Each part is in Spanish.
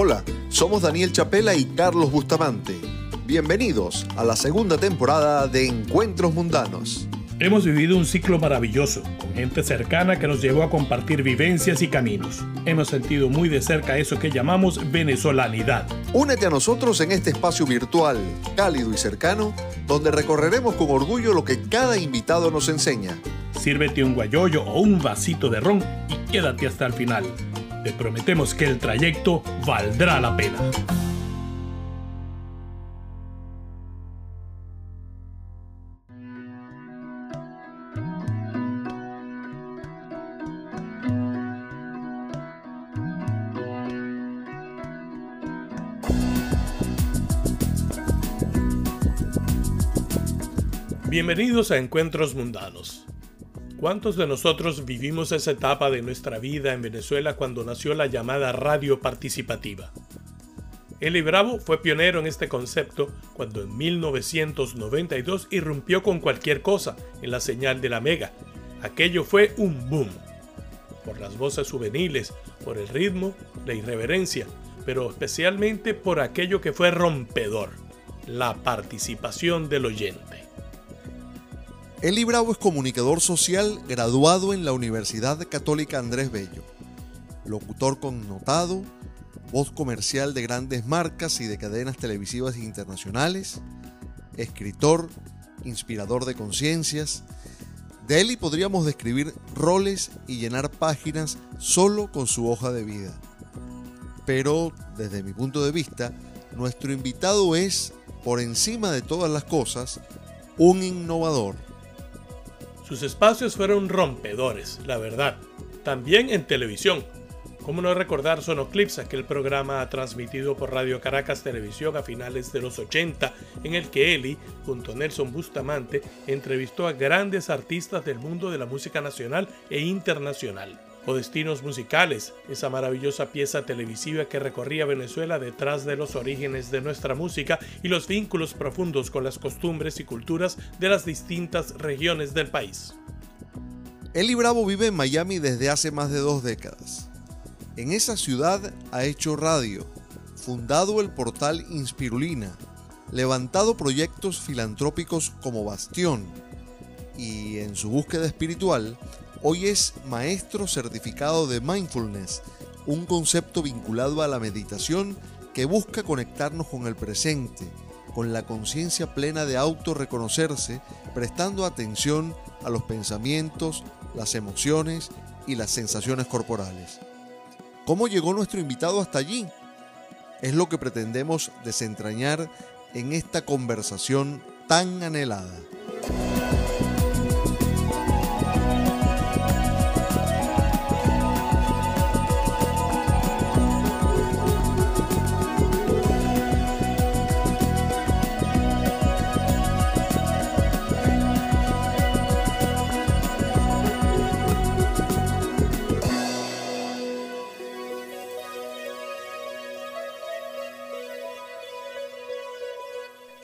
Hola, somos Daniel Chapela y Carlos Bustamante. Bienvenidos a la segunda temporada de Encuentros Mundanos. Hemos vivido un ciclo maravilloso, con gente cercana que nos llevó a compartir vivencias y caminos. Hemos sentido muy de cerca eso que llamamos venezolanidad. Únete a nosotros en este espacio virtual, cálido y cercano, donde recorreremos con orgullo lo que cada invitado nos enseña. Sírvete un guayoyo o un vasito de ron y quédate hasta el final. Te prometemos que el trayecto valdrá la pena. Bienvenidos a Encuentros Mundanos. ¿Cuántos de nosotros vivimos esa etapa de nuestra vida en Venezuela cuando nació la llamada radio participativa? Eli Bravo fue pionero en este concepto cuando en 1992 irrumpió con cualquier cosa en la señal de la Mega. Aquello fue un boom. Por las voces juveniles, por el ritmo, la irreverencia, pero especialmente por aquello que fue rompedor, la participación del oyente. Eli Bravo es comunicador social graduado en la Universidad Católica Andrés Bello, locutor connotado, voz comercial de grandes marcas y de cadenas televisivas internacionales, escritor, inspirador de conciencias. De Eli podríamos describir roles y llenar páginas solo con su hoja de vida. Pero, desde mi punto de vista, nuestro invitado es, por encima de todas las cosas, un innovador sus espacios fueron rompedores, la verdad. También en televisión. ¿Cómo no recordar Sonoclips, aquel programa transmitido por Radio Caracas Televisión a finales de los 80, en el que Eli, junto a Nelson Bustamante, entrevistó a grandes artistas del mundo de la música nacional e internacional? O Destinos Musicales, esa maravillosa pieza televisiva que recorría Venezuela detrás de los orígenes de nuestra música y los vínculos profundos con las costumbres y culturas de las distintas regiones del país. Eli Bravo vive en Miami desde hace más de dos décadas. En esa ciudad ha hecho radio, fundado el portal Inspirulina, levantado proyectos filantrópicos como Bastión y en su búsqueda espiritual Hoy es maestro certificado de mindfulness, un concepto vinculado a la meditación que busca conectarnos con el presente, con la conciencia plena de autorreconocerse, prestando atención a los pensamientos, las emociones y las sensaciones corporales. ¿Cómo llegó nuestro invitado hasta allí? Es lo que pretendemos desentrañar en esta conversación tan anhelada.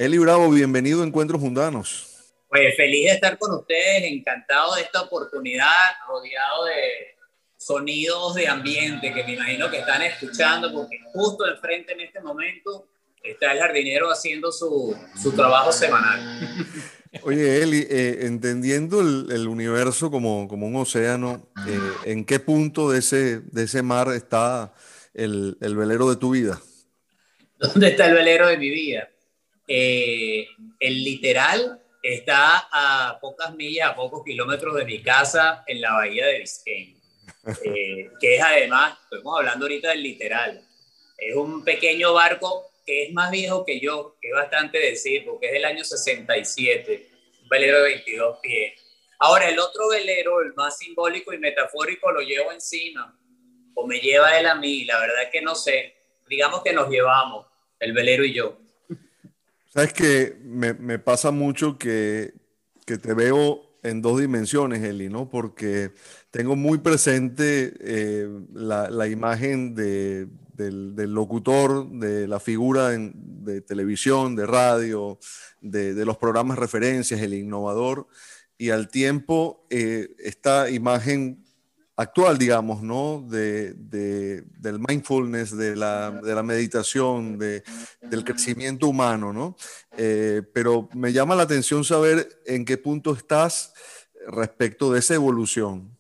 Eli Bravo, bienvenido a Encuentros Mundanos. Pues feliz de estar con ustedes, encantado de esta oportunidad, rodeado de sonidos de ambiente que me imagino que están escuchando, porque justo enfrente en este momento está el jardinero haciendo su, su trabajo semanal. Oye, Eli, eh, entendiendo el, universo como, como, un océano, eh, ¿en qué punto de ese, de ese mar está el, el velero de tu vida? ¿Dónde está el velero de mi vida? Eh, el literal está a pocas millas, a pocos kilómetros de mi casa en la bahía de Biscayne, eh, que es además, estamos hablando ahorita del literal, es un pequeño barco que es más viejo que yo, que es bastante decir, porque es del año 67, un velero de 22 pies. Ahora, el otro velero, el más simbólico y metafórico, lo llevo encima, o me lleva él a mí, la verdad es que no sé, digamos que nos llevamos, el velero y yo. Sabes que me, pasa mucho que, te veo en dos dimensiones, Eli, ¿no? Porque tengo muy presente eh, la, imagen del, locutor, de la figura de televisión, de radio, de, los programas referencias, el innovador, y al tiempo eh, esta imagen actual, digamos, ¿no? De, del mindfulness, de la, de la meditación, de, del crecimiento humano, ¿no? Eh, pero me llama la atención saber en qué punto estás respecto de esa evolución.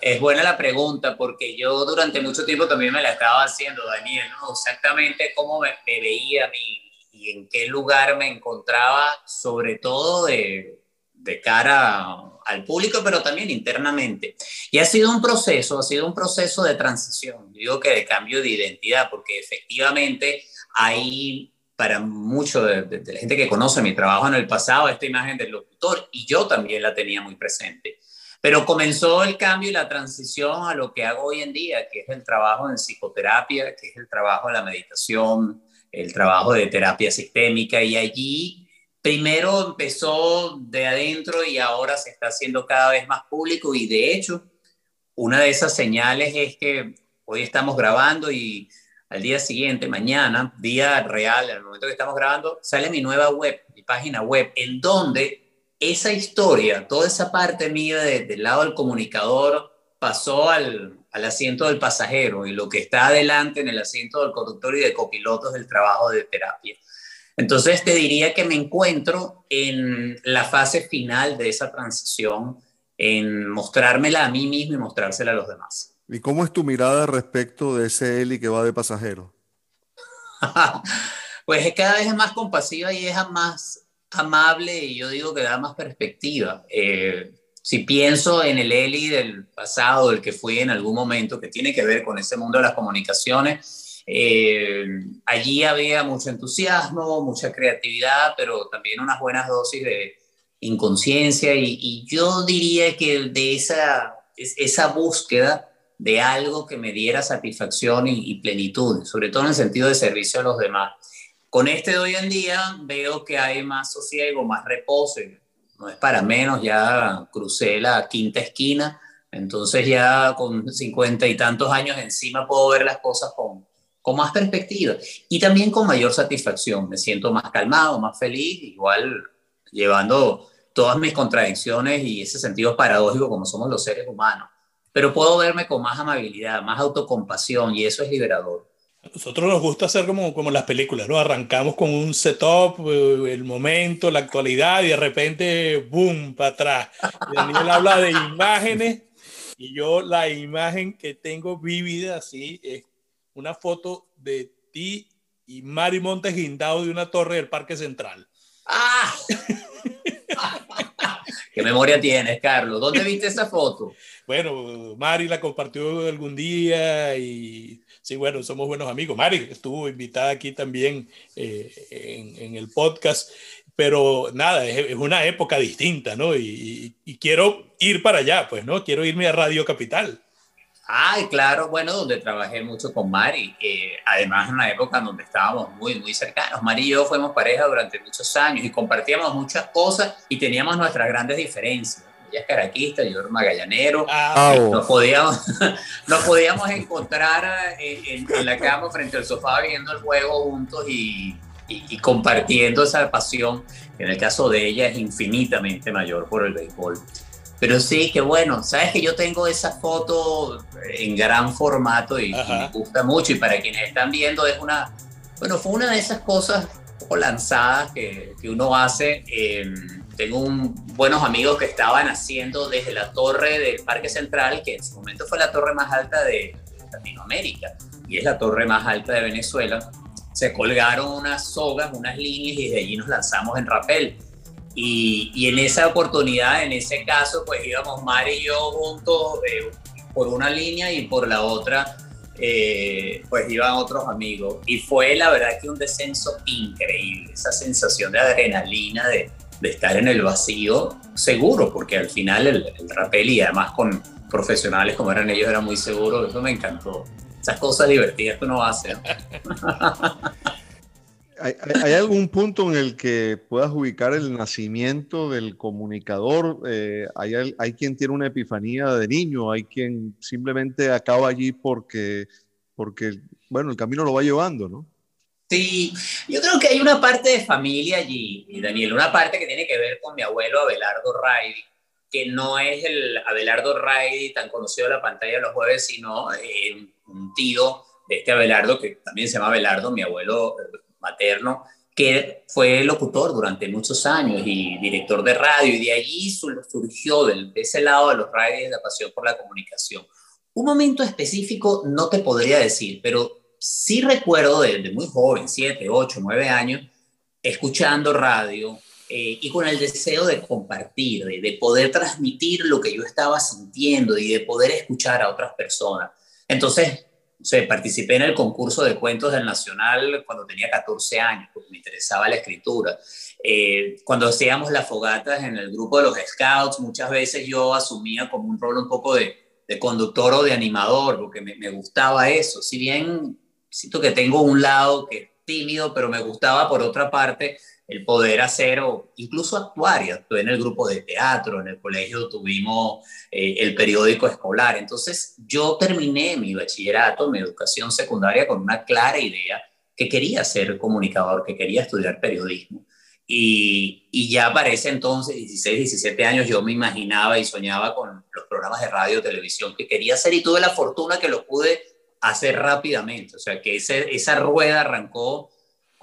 Es buena la pregunta porque yo durante mucho tiempo también me la estaba haciendo, Daniel, ¿no? Exactamente cómo me, me veía a mí y en qué lugar me encontraba, sobre todo de, de cara al público, pero también internamente. Y ha sido un proceso, ha sido un proceso de transición, digo que de cambio de identidad, porque efectivamente hay para mucho de, la gente que conoce mi trabajo en el pasado esta imagen del locutor y yo también la tenía muy presente. Pero comenzó el cambio y la transición a lo que hago hoy en día, que es el trabajo en psicoterapia, que es el trabajo de la meditación, el trabajo de terapia sistémica y allí primero empezó de adentro y ahora se está haciendo cada vez más público y de hecho una de esas señales es que hoy estamos grabando y al día siguiente, mañana, día real, el momento que estamos grabando, sale mi nueva web, mi página web, en donde esa historia, toda esa parte mía del lado del comunicador pasó al, al asiento del pasajero y lo que está adelante en el asiento del conductor y de copiloto es el trabajo de terapia. Entonces te diría que me encuentro en la fase final de esa transición, en mostrármela a mí mismo y mostrársela a los demás. ¿Y cómo es tu mirada respecto de ese Eli que va de pasajero? pues es cada vez más compasiva y es más amable y yo digo que da más perspectiva. Eh, si pienso en el Eli del pasado, el que fui en algún momento, que tiene que ver con ese mundo de las comunicaciones, eh, allí había mucho entusiasmo, mucha creatividad, pero también unas buenas dosis de inconsciencia. Y, yo diría que de esa, esa búsqueda de algo que me diera satisfacción y, plenitud, sobre todo en el sentido de servicio a los demás. Con este de hoy en día veo que hay más sosiego, más reposo, no es para menos, ya crucé la quinta esquina, entonces ya con cincuenta y tantos años encima puedo ver las cosas con, con más perspectiva y también con mayor satisfacción. Me siento más calmado, más feliz, igual llevando todas mis contradicciones y ese sentido paradójico como somos los seres humanos. Pero puedo verme con más amabilidad, más autocompasión y eso es liberador. A nosotros nos gusta hacer como, como las películas, ¿no? Arrancamos con un setup, eh, el momento, la actualidad y de repente, ¡boom!, para atrás. Daniel habla de imágenes y yo la imagen que tengo vívida así es una foto de ti y Mari Montes guindado de una torre del Parque Central. ¡Ah! ¿Qué memoria tienes, Carlos? ¿Dónde viste esa foto? Bueno, Mari la compartió algún día y sí, bueno, somos buenos amigos. Mari estuvo invitada aquí también eh, en, el podcast, pero nada, es, una época distinta, ¿no? Y, y, quiero ir para allá, pues, ¿no? Quiero irme a Radio Capital. Ay, claro, bueno, donde trabajé mucho con Mari, además en una época en donde estábamos muy, muy cercanos. Mari y yo fuimos pareja durante muchos años y compartíamos muchas cosas y teníamos nuestras grandes diferencias. Ella es caraquista, yo era magallanero. Ah, nos, podíamos, nos podíamos encontrar en, la cama frente al sofá viendo el juego juntos y, y, compartiendo esa pasión. En el caso de ella es infinitamente mayor por el béisbol. Pero sí, que bueno, sabes que yo tengo esa foto en gran formato y, me gusta mucho. Y para quienes están viendo, es una, bueno, fue una de esas cosas lanzadas que, que uno hace. Em, tengo un, buenos amigos que estaban haciendo desde la torre del Parque Central, que en su momento fue la torre más alta de Latinoamérica y es la torre más alta de Venezuela. Se colgaron unas sogas, unas líneas y desde allí nos lanzamos en rapel y, en esa oportunidad, en ese caso, pues íbamos Mari y yo juntos eh, por una línea y por la otra, eh, pues iban otros amigos. Y fue la verdad que un descenso increíble, esa sensación de adrenalina, de, de estar en el vacío, seguro, porque al final el, el rapel y además con profesionales como eran ellos era muy seguro, eso me encantó. Esas cosas divertidas que uno hace. ¿Hay, algún punto en el que puedas ubicar el nacimiento del comunicador? Eh, hay, hay, quien tiene una epifanía de niño, hay quien simplemente acaba allí porque, porque, bueno, el camino lo va llevando, ¿no? Sí, yo creo que hay una parte de familia allí, Daniel, una parte que tiene que ver con mi abuelo Abelardo Ray, que no es el Abelardo Ray tan conocido en la pantalla de los jueves, sino eh, un tío de este Abelardo, que también se llama Abelardo, mi abuelo eh, materno, que fue locutor durante muchos años y director de radio, y de allí surgió de ese lado de los radios la pasión por la comunicación. Un momento específico no te podría decir, pero sí recuerdo desde muy joven, 7, 8, 9 años, escuchando radio eh, y con el deseo de compartir, de, de poder transmitir lo que yo estaba sintiendo y de poder escuchar a otras personas. Entonces, participé en el concurso de cuentos del Nacional cuando tenía 14 años, porque me interesaba la escritura. Eh, cuando hacíamos las fogatas en el grupo de los Scouts, muchas veces yo asumía como un rol un poco de, conductor o de animador, porque me, me, gustaba eso. Si bien siento que tengo un lado que es tímido, pero me gustaba por otra parte el poder hacer o incluso actuar. Y actué en el grupo de teatro, en el colegio tuvimos eh, el periódico escolar. Entonces yo terminé mi bachillerato, mi educación secundaria con una clara idea que quería ser comunicador, que quería estudiar periodismo. Y, y ya para ese entonces, 16, 17 años, yo me imaginaba y soñaba con los programas de radio, televisión que quería hacer y tuve la fortuna que lo pude hacer rápidamente. O sea, que esa rueda arrancó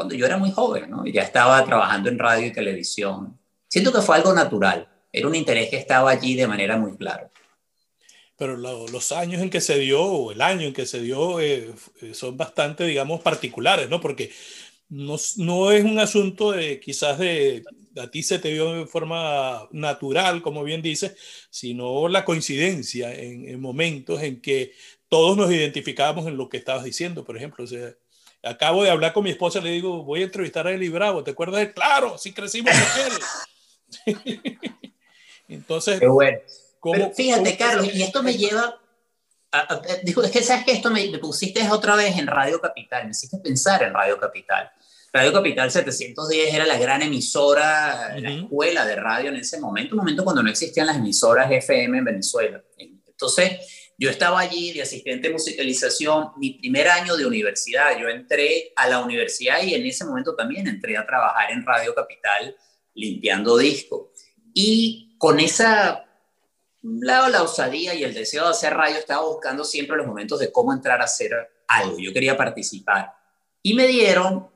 cuando yo era muy joven, ¿no? Ya estaba trabajando en radio y televisión. Siento que fue algo natural, era un interés que estaba allí de manera muy clara. Pero los años en que se dio, o el año en que se dio, eh, eh, son bastante, digamos, particulares, ¿no? Porque no, no, es un asunto de quizás de a ti se te vio de forma natural, como bien dices, sino la coincidencia en, en momentos en que todos nos identificábamos en lo que estabas diciendo, por ejemplo. O sea, Acabo de hablar con mi esposa, le digo, voy a entrevistar a Eli Bravo, ¿te acuerdas de Claro, sí crecimos con él. Entonces, Qué bueno. Pero fíjate, Carlos, y esto me lleva, digo, es que sabes que esto me, pusiste otra vez en Radio Capital, me hiciste pensar en Radio Capital. Radio Capital 710 era la gran emisora, la escuela de radio en ese momento, un momento cuando no existían las emisoras FM en Venezuela. Entonces, yo estaba allí de asistente de musicalización, mi primer año de universidad. Yo entré a la universidad y en ese momento también entré a trabajar en Radio Capital limpiando disco. Y con esa la, la osadía y el deseo de hacer radio, estaba buscando siempre los momentos de cómo entrar a hacer algo. Yo quería participar. Y me dieron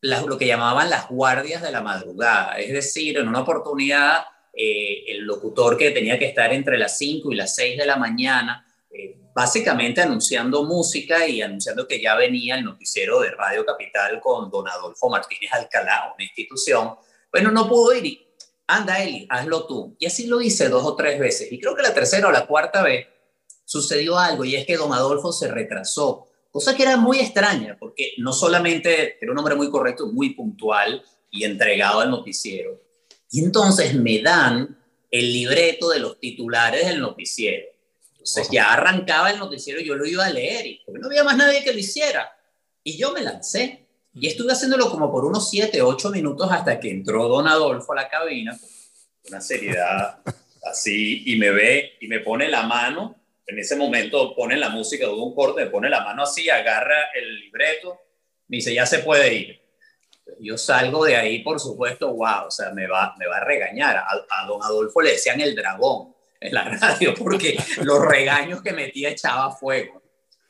lo que llamaban las guardias de la madrugada. Es decir, en una oportunidad, eh, el locutor que tenía que estar entre las 5 y las 6 de la mañana básicamente anunciando música y anunciando que ya venía el noticiero de Radio Capital con don Adolfo Martínez Alcalá, una institución. Bueno, no pudo ir y, anda Eli, hazlo tú. Y así lo hice dos o tres veces. Y creo que la tercera o la cuarta vez sucedió algo y es que don Adolfo se retrasó, cosa que era muy extraña, porque no solamente era un hombre muy correcto, muy puntual y entregado al noticiero. Y entonces me dan el libreto de los titulares del noticiero entonces ya arrancaba el noticiero, yo lo iba a leer, y no había más nadie que lo hiciera. Y yo me lancé. Y estuve haciéndolo como por unos 7, 8 minutos hasta que entró don Adolfo a la cabina, una seriedad así, y me ve y me pone la mano. En ese momento pone la música, hubo un corte, me pone la mano así, agarra el libreto, me dice, ya se puede ir. Yo salgo de ahí, por supuesto, wow, o sea, me va, me va a regañar. A, a don Adolfo le decían el dragón en la radio porque los regaños que metía echaba fuego.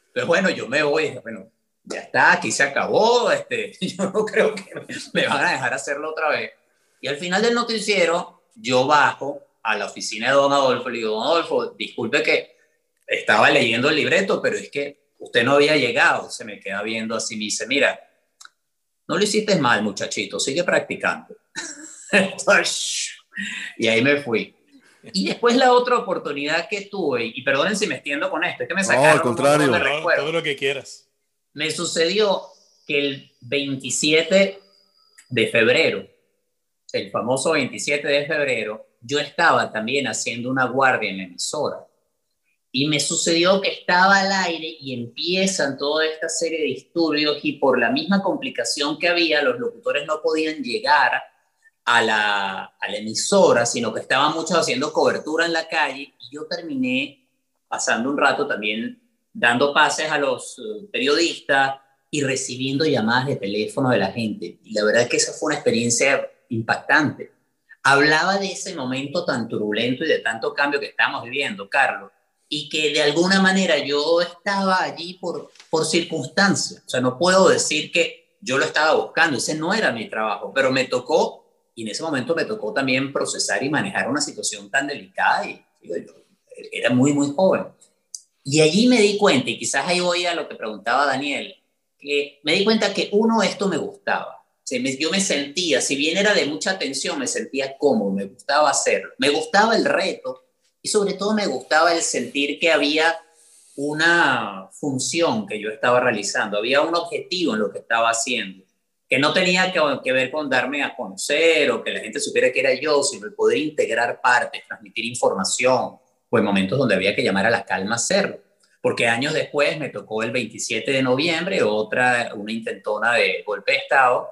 Entonces, bueno, yo me voy, bueno, ya está, aquí se acabó, este, yo no creo que me van a dejar hacerlo otra vez. Y al final del noticiero, yo bajo a la oficina de don Adolfo le digo, don Adolfo, disculpe que estaba leyendo el libreto, pero es que usted no había llegado. Se me queda viendo así me dice, mira, no lo hiciste mal, muchachito, sigue practicando. y ahí me fui. Y después la otra oportunidad que tuve, y perdonen si me extiendo con esto, es que me sacaron... No, al contrario. todo lo que quieras. Me sucedió que el 27 de febrero, el famoso 27 de febrero, yo estaba también haciendo una guardia en la emisora. Y me sucedió que estaba al aire y empiezan toda esta serie de disturbios y por la misma complicación que había, los locutores no podían llegar a la, emisora, sino que estaban muchos haciendo cobertura en la calle y yo terminé pasando un rato también dando pases a los eh, periodistas y recibiendo llamadas de teléfono de la gente. Y la verdad es que esa fue una experiencia impactante. hablaba de ese momento tan turbulento y de tanto cambio que estamos viviendo, Carlos, y que de alguna manera yo estaba allí por, por circunstancias. O sea, no puedo decir que yo lo estaba buscando, ese no era mi trabajo, pero me tocó, y en ese momento me tocó también procesar y manejar una situación tan delicada, y yo, era muy, muy joven. Y allí me di cuenta, y quizás ahí voy a lo que preguntaba Daniel, que me di cuenta que uno, esto me gustaba. yo me sentía, si bien era de mucha tensión, me sentía cómodo, me gustaba hacerlo. Me gustaba el reto y sobre todo me gustaba el sentir que había una función que yo estaba realizando, había un objetivo en lo que estaba haciendo, que no tenía que, ver con darme a conocer o que la gente supiera que era yo, sino el poder integrar partes, transmitir información, o en momentos donde había que llamar a la calma hacerlo. Porque años después me tocó el 27 de noviembre otra, una intentona de golpe de Estado.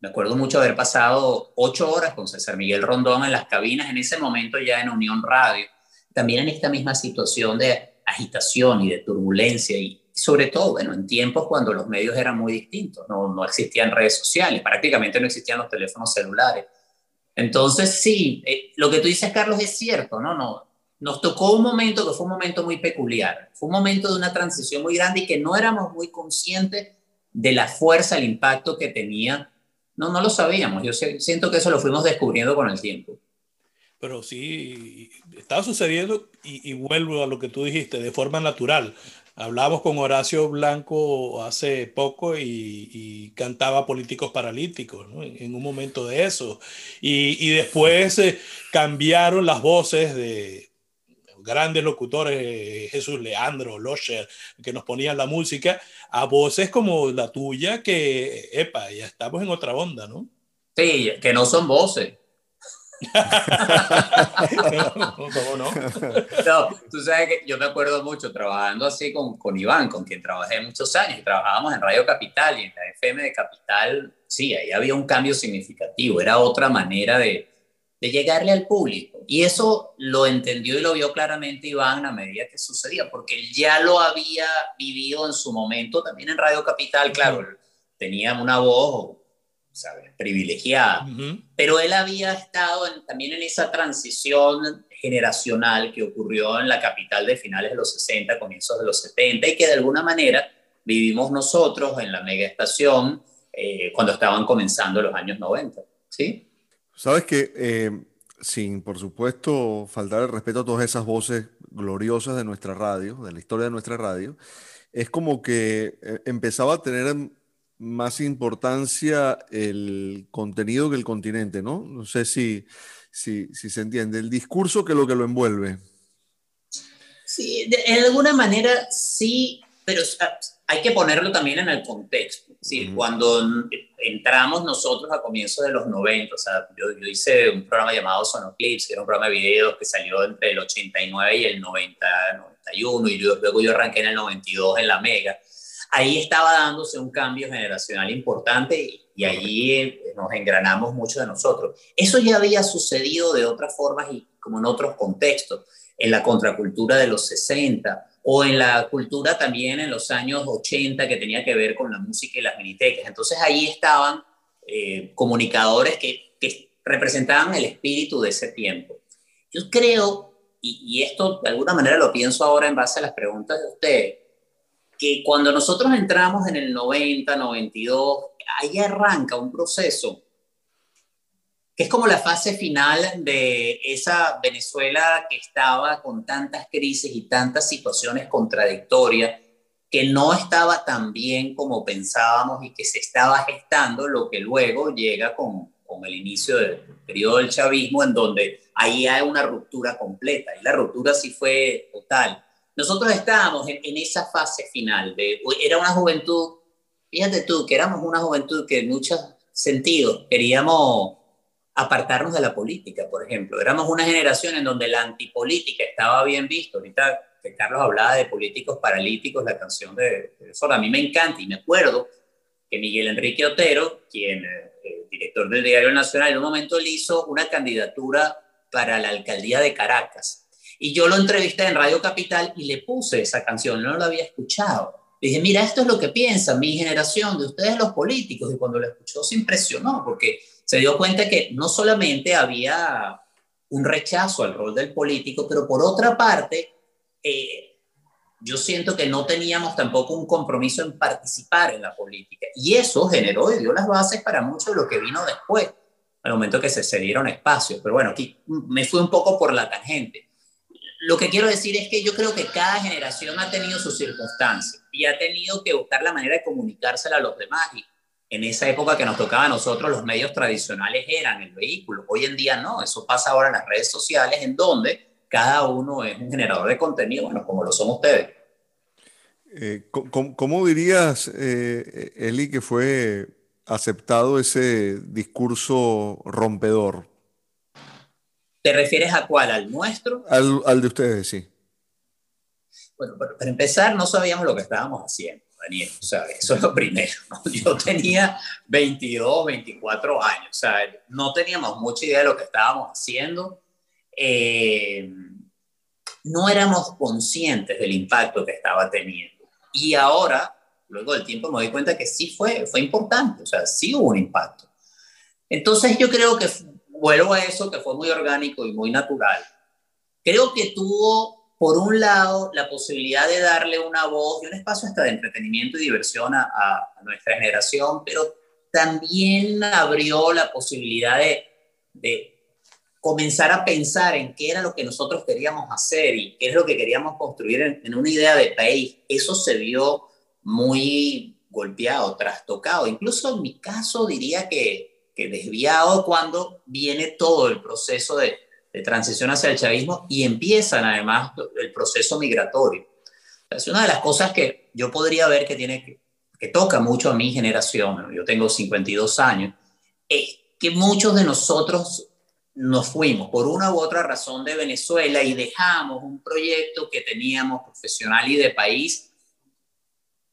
Me acuerdo mucho haber pasado ocho horas con César Miguel Rondón en las cabinas, en ese momento ya en Unión Radio también en esta misma situación de agitación y de turbulencia y sobre todo, bueno, en tiempos cuando los medios eran muy distintos, no, no existían redes sociales, prácticamente no existían los teléfonos celulares. Entonces, sí, eh, lo que tú dices, Carlos, es cierto, ¿no? no Nos tocó un momento que fue un momento muy peculiar, fue un momento de una transición muy grande y que no éramos muy conscientes de la fuerza, el impacto que tenía. No, no lo sabíamos, yo siento que eso lo fuimos descubriendo con el tiempo pero sí estaba sucediendo y, vuelvo a lo que tú dijiste, de forma natural. Hablamos con Horacio Blanco hace poco y, cantaba Políticos Paralíticos ¿no? en, un momento de eso. Y, después eh, cambiaron las voces de grandes locutores, Jesús Leandro, Losher, que nos ponían la música, a voces como la tuya, que, epa, ya estamos en otra onda, ¿no? Sí, que no son voces ¿Cómo no? no? Tú sabes que yo me acuerdo mucho trabajando así con, con Iván, con quien trabajé muchos años, y trabajábamos en Radio Capital y en la FM de Capital, sí, ahí había un cambio significativo, era otra manera de, de llegarle al público. Y eso lo entendió y lo vio claramente Iván a medida que sucedía, porque él ya lo había vivido en su momento también en Radio Capital, claro, tenía una voz ¿sabes? privilegiada. Pero él había estado también en esa transición generacional que ocurrió en la capital de finales de los 60, comienzos de los 70, y que de alguna manera vivimos nosotros en la mega estación eh, cuando estaban comenzando los años 90. ¿sí? Sabes que, eh, sin por supuesto faltar el respeto a todas esas voces gloriosas de nuestra radio, de la historia de nuestra radio, es como que eh, empezaba a tener más importancia el contenido que el continente, ¿no? No sé si, si, se entiende. El discurso que lo que lo envuelve. Sí, de, alguna manera sí, pero hay que ponerlo también en el contexto. Sí, Cuando entramos nosotros a comienzos de los 90, o sea, yo, yo, hice un programa llamado Sonoclips, que era un programa de videos que salió entre el 89 y el 90, 91, y luego yo arranqué en el 92 en la Mega ahí estaba dándose un cambio generacional importante y, allí eh, nos engranamos mucho de nosotros. Eso ya había sucedido de otras formas y como en otros contextos, en la contracultura de los 60 o en la cultura también en los años 80 que tenía que ver con la música y las minitecas. Entonces ahí estaban eh, comunicadores que, que, representaban el espíritu de ese tiempo. Yo creo, y, y esto de alguna manera lo pienso ahora en base a las preguntas de ustedes, que cuando nosotros entramos en el 90, 92, ahí arranca un proceso que es como la fase final de esa Venezuela que estaba con tantas crisis y tantas situaciones contradictorias, que no estaba tan bien como pensábamos y que se estaba gestando lo que luego llega con, con el inicio del periodo del chavismo, en donde ahí hay una ruptura completa, y la ruptura sí fue total nosotros estábamos en, esa fase final, de, era una juventud, fíjate tú, que éramos una juventud que en muchos sentidos queríamos apartarnos de la política, por ejemplo. Éramos una generación en donde la antipolítica estaba bien visto. Ahorita que Carlos hablaba de políticos paralíticos, la canción de, eso a mí me encanta y me acuerdo que Miguel Enrique Otero, quien, eh, director del Diario Nacional, en un momento le hizo una candidatura para la alcaldía de Caracas y yo lo entrevisté en Radio Capital y le puse esa canción, no la había escuchado. Le dije, mira, esto es lo que piensa mi generación de ustedes los políticos. Y cuando lo escuchó se impresionó porque se dio cuenta que no solamente había un rechazo al rol del político, pero por otra parte, eh, yo siento que no teníamos tampoco un compromiso en participar en la política. Y eso generó y dio las bases para mucho de lo que vino después, al momento que se cedieron espacios. Pero bueno, aquí me fui un poco por la tangente. Lo que quiero decir es que yo creo que cada generación ha tenido sus circunstancias y ha tenido que buscar la manera de comunicársela a los demás. Y en esa época que nos tocaba a nosotros, los medios tradicionales eran el vehículo. Hoy en día no, eso pasa ahora en las redes sociales, en donde cada uno es un generador de contenido, bueno, como lo son ustedes. Eh, ¿cómo, dirías, eh, Eli, que fue aceptado ese discurso rompedor? ¿Te refieres a cuál? ¿Al nuestro? Al, de ustedes, sí. Bueno, para empezar, no sabíamos lo que estábamos haciendo, Daniel. O sea, eso es lo primero. Yo tenía 22, 24 años. O sea, no teníamos mucha idea de lo que estábamos haciendo. Eh, no éramos conscientes del impacto que estaba teniendo. Y ahora, luego del tiempo, me doy cuenta que sí fue, fue importante, o sea, sí hubo un impacto. Entonces yo creo que, vuelvo a eso, que fue muy orgánico y muy natural. Creo que tuvo, por un lado, la posibilidad de darle una voz y un espacio hasta de entretenimiento y diversión a, a nuestra generación, pero también abrió la posibilidad de, de comenzar a pensar en qué era lo que nosotros queríamos hacer y qué es lo que queríamos construir en, una idea de país, eso se vio muy golpeado, trastocado. Incluso en mi caso diría que, que desviado cuando viene todo el proceso de, transición hacia el chavismo y empiezan además el proceso migratorio. Es una de las cosas que yo podría ver que tiene que, que toca mucho a mi generación, yo tengo 52 años, es que muchos de nosotros nos fuimos por una u otra razón de Venezuela y dejamos un proyecto que teníamos profesional y de país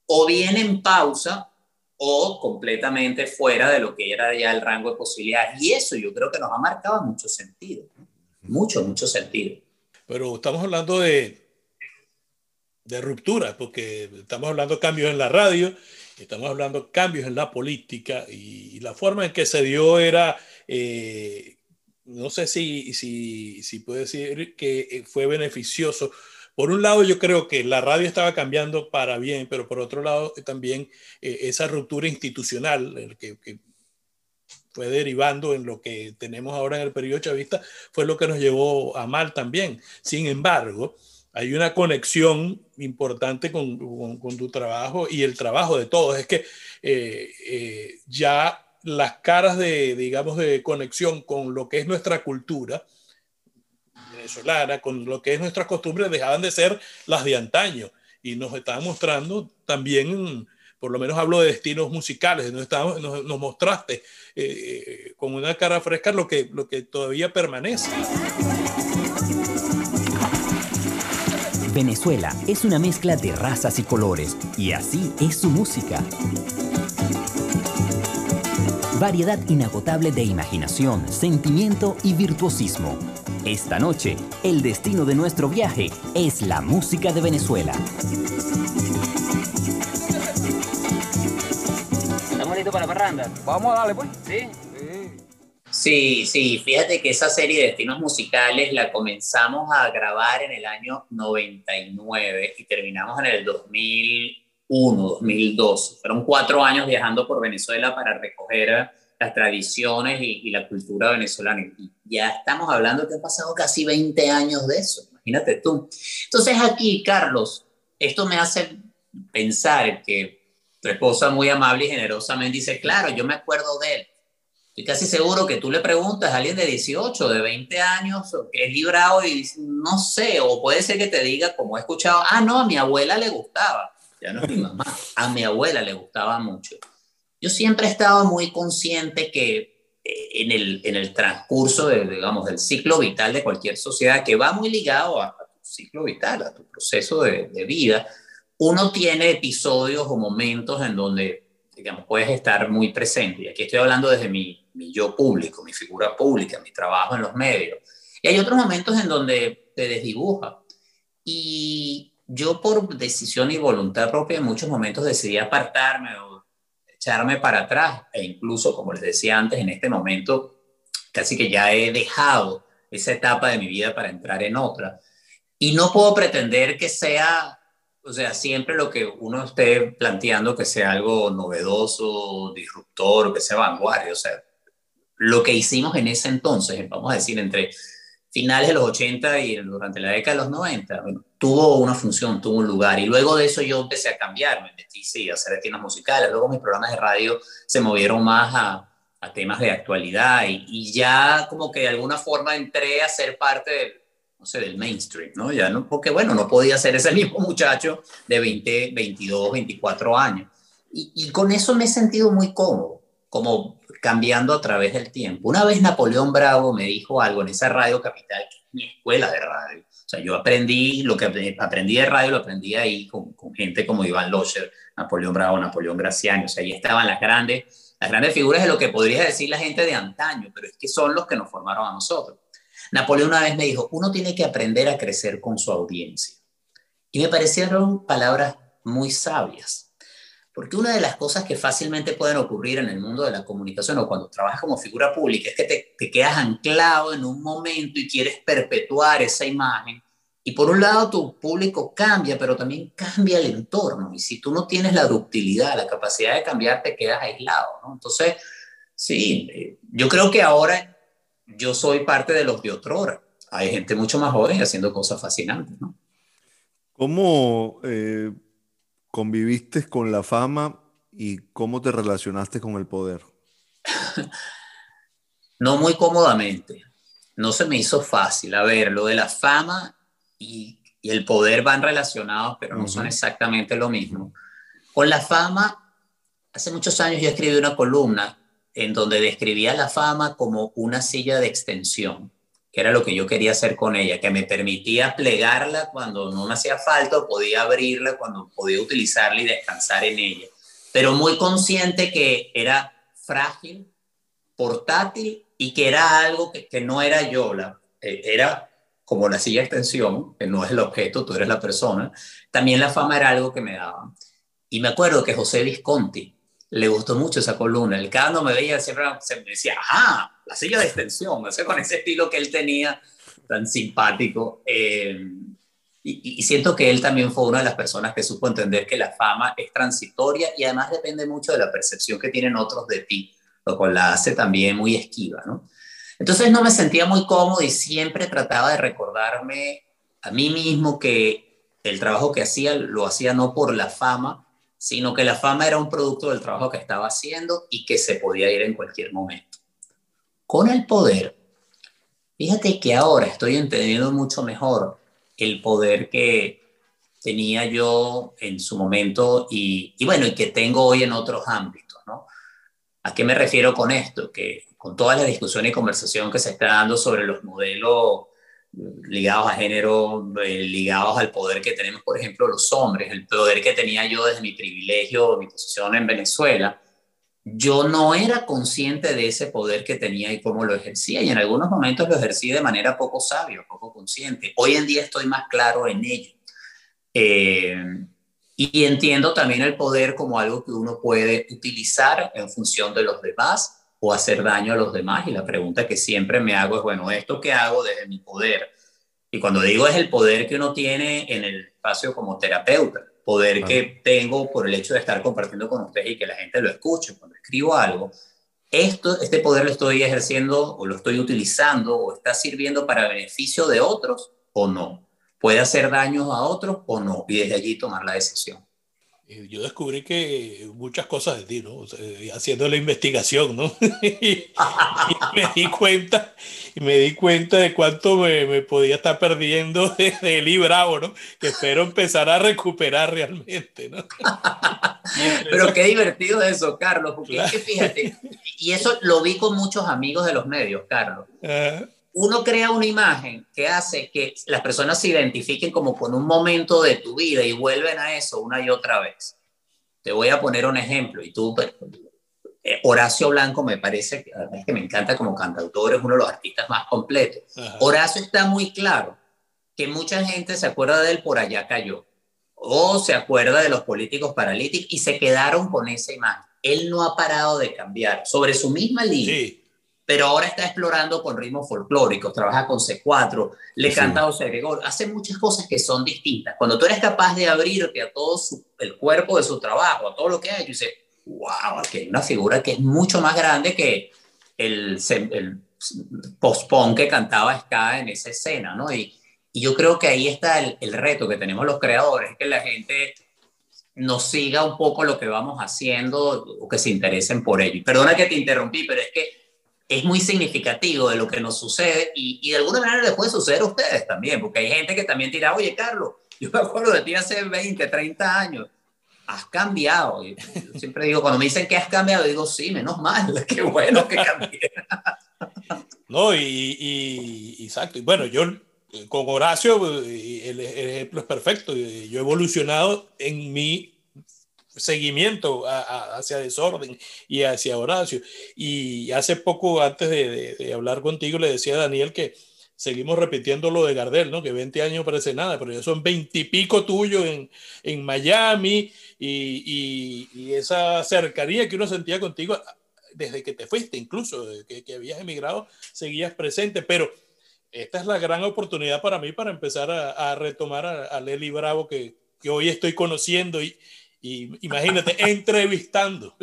o bien en pausa o completamente fuera de lo que era ya el rango de posibilidades. Y eso yo creo que nos ha marcado mucho sentido, mucho, mucho sentido. Pero estamos hablando de, de ruptura, porque estamos hablando de cambios en la radio, estamos hablando de cambios en la política y, la forma en que se dio era... Eh, no sé si, si, si puede decir que fue beneficioso. Por un lado, yo creo que la radio estaba cambiando para bien, pero por otro lado, eh, también eh, esa ruptura institucional que, fue derivando en lo que tenemos ahora en el periodo chavista, fue lo que nos llevó a mal también. Sin embargo, hay una conexión importante con, tu trabajo y el trabajo de todos. Es que ya las caras de, digamos, de conexión con lo que es nuestra cultura venezolana, con lo que es nuestra costumbre, dejaban de ser las de antaño y nos estaban mostrando también, por lo menos hablo de destinos musicales, nos, nos, mostraste eh, con una cara fresca lo que, lo que todavía permanece. Venezuela es una mezcla de razas y colores, y así es su música. Variedad inagotable de imaginación, sentimiento y virtuosismo. Esta noche, el destino de nuestro viaje es la música de Venezuela. ¿Estamos listos para la parranda? Vamos a darle, pues. ¿Sí? Sí, sí, fíjate que esa serie de destinos musicales la comenzamos a grabar en el año 99 y terminamos en el 2000 2002. Fueron cuatro años viajando por Venezuela para recoger eh, las tradiciones y, la cultura venezolana. Y ya estamos hablando que han pasado casi 20 años de eso, imagínate tú. Entonces aquí, Carlos, esto me hace pensar que tu esposa muy amable y generosamente dice, claro, yo me acuerdo de él. Estoy casi seguro que tú le preguntas a alguien de 18, de 20 años, que es librado y no sé, o puede ser que te diga, como he escuchado, ah, no, a mi abuela le gustaba ya no es mi mamá, a mi abuela le gustaba mucho. Yo siempre he estado muy consciente que eh, en el, en el transcurso de, digamos, del ciclo vital de cualquier sociedad, que va muy ligado a, tu ciclo vital, a tu proceso de, de, vida, uno tiene episodios o momentos en donde, digamos, puedes estar muy presente. Y aquí estoy hablando desde mi, mi yo público, mi figura pública, mi trabajo en los medios. Y hay otros momentos en donde te desdibuja. Y yo por decisión y voluntad propia en muchos momentos decidí apartarme o echarme para atrás e incluso, como les decía antes, en este momento casi que ya he dejado esa etapa de mi vida para entrar en otra. Y no puedo pretender que sea, o sea, siempre lo que uno esté planteando que sea algo novedoso, disruptor, que sea vanguardia. O sea, lo que hicimos en ese entonces, vamos a decir, entre finales de los 80 y durante la década de los 90, tuvo una función, tuvo un lugar. Y luego de eso yo empecé a cambiar, me metí, sí, a hacer destinos musicales. Luego mis programas de radio se movieron más a, a temas de actualidad y, y, ya como que de alguna forma entré a ser parte del, no sé, del mainstream, ¿no? Ya no, porque bueno, no podía ser ese mismo muchacho de 20, 22, 24 años. Y, y con eso me he sentido muy cómodo, como cambiando a través del tiempo. Una vez Napoleón Bravo me dijo algo en esa Radio Capital, que es mi escuela de radio. Sea, yo aprendí lo que aprendí de radio, lo aprendí ahí con, con gente como Iván Locher, Napoleón Bravo, Napoleón Graciani. O sea, ahí estaban las grandes, las grandes figuras de lo que podría decir la gente de antaño, pero es que son los que nos formaron a nosotros. Napoleón una vez me dijo, uno tiene que aprender a crecer con su audiencia. Y me parecieron palabras muy sabias porque una de las cosas que fácilmente pueden ocurrir en el mundo de la comunicación o cuando trabajas como figura pública es que te, te, quedas anclado en un momento y quieres perpetuar esa imagen. Y por un lado tu público cambia, pero también cambia el entorno. Y si tú no tienes la ductilidad, la capacidad de cambiar, te quedas aislado. ¿no? Entonces, sí, eh, yo creo que ahora yo soy parte de los de otrora. Hay gente mucho más joven haciendo cosas fascinantes. ¿no? ¿Cómo... Eh conviviste con la fama y cómo te relacionaste con el poder? no muy cómodamente. No se me hizo fácil. A ver, lo de la fama y, y el poder van relacionados, pero no uh -huh. son exactamente lo mismo. Con la fama, hace muchos años yo escribí una columna en donde describía la fama como una silla de extensión que era lo que yo quería hacer con ella, que me permitía plegarla cuando no me hacía falta, podía abrirla cuando podía utilizarla y descansar en ella, pero muy consciente que era frágil, portátil y que era algo que, que no era yo, la, eh, era como la silla de extensión, que no es el objeto, tú eres la persona, también la fama era algo que me daba. Y me acuerdo que José Visconti, le gustó mucho esa columna. El cada me veía siempre se me decía, ajá, la silla de extensión, o sea, con ese estilo que él tenía tan simpático. Eh, y, y, siento que él también fue una de las personas que supo entender que la fama es transitoria y además depende mucho de la percepción que tienen otros de ti, lo cual la hace también muy esquiva, ¿no? Entonces no me sentía muy cómodo y siempre trataba de recordarme a mí mismo que el trabajo que hacía lo hacía no por la fama, sino que la fama era un producto del trabajo que estaba haciendo y que se podía ir en cualquier momento. Con el poder, fíjate que ahora estoy entendiendo mucho mejor el poder que tenía yo en su momento y, y bueno, y que tengo hoy en otros ámbitos, ¿no? ¿A qué me refiero con esto? Que con toda la discusión y conversación que se está dando sobre los modelos ligados a género, eh, ligados al poder que tenemos, por ejemplo, los hombres, el poder que tenía yo desde mi privilegio, mi posición en Venezuela, yo no era consciente de ese poder que tenía y cómo lo ejercía, y en algunos momentos lo ejercí de manera poco sabia, poco consciente. Hoy en día estoy más claro en ello. Eh, y entiendo también el poder como algo que uno puede utilizar en función de los demás o hacer daño a los demás. Y la pregunta que siempre me hago es, bueno, ¿esto qué hago desde mi poder? Y cuando digo es el poder que uno tiene en el espacio como terapeuta, poder ah. que tengo por el hecho de estar compartiendo con ustedes y que la gente lo escuche cuando escribo algo, esto, este poder lo estoy ejerciendo o lo estoy utilizando o está sirviendo para beneficio de otros o no. Puede hacer daños a otros o no. Y desde allí tomar la decisión yo descubrí que muchas cosas de ti, ¿no? O sea, haciendo la investigación, ¿no? y, me di cuenta, y me di cuenta de cuánto me, me podía estar perdiendo de, de Eli Bravo, ¿no? Que espero empezar a recuperar realmente, ¿no? Pero qué divertido eso, Carlos, porque claro. es que fíjate, y eso lo vi con muchos amigos de los medios, Carlos. -huh uno crea una imagen que hace que las personas se identifiquen como con un momento de tu vida y vuelven a eso una y otra vez. Te voy a poner un ejemplo y tú, eh, Horacio Blanco me parece que me encanta como cantautor, es uno de los artistas más completos. Ajá. Horacio está muy claro que mucha gente se acuerda de él por allá cayó. o se acuerda de los políticos paralíticos y se quedaron con esa imagen. Él no ha parado de cambiar sobre su misma línea. Pero ahora está explorando con ritmos folclóricos, trabaja con C4, le canta a José Gregorio, hace muchas cosas que son distintas. Cuando tú eres capaz de abrirte a todo el cuerpo de su trabajo, a todo lo que ha hecho, dices, wow, que hay una figura que es mucho más grande que el, el que cantaba Ska en esa escena, ¿no? Y, y yo creo que ahí está el, el, reto que tenemos los creadores, que la gente nos siga un poco lo que vamos haciendo o que se interesen por ello. perdona que te interrumpí, pero es que es muy significativo de lo que nos sucede y, y, de alguna manera les puede suceder a ustedes también, porque hay gente que también dirá, oye, Carlos, yo me acuerdo de ti hace 20, 30 años, has cambiado. Y yo siempre digo, cuando me dicen que has cambiado, digo, sí, menos mal, qué bueno que cambié. no, y, y, exacto, y bueno, yo eh, con Horacio, eh, el, el ejemplo es perfecto, yo he evolucionado en mi seguimiento hacia desorden y hacia Horacio. Y hace poco, antes de, hablar contigo, le decía a Daniel que seguimos repitiendo lo de Gardel, ¿no? Que 20 años parece nada, pero ya son 20 y pico tuyos en, en Miami y, y, esa cercanía que uno sentía contigo desde que te fuiste, incluso, que, que habías emigrado, seguías presente, pero esta es la gran oportunidad para mí para empezar a, retomar a, a Leli Bravo que, que hoy estoy conociendo y, y imagínate, entrevistando.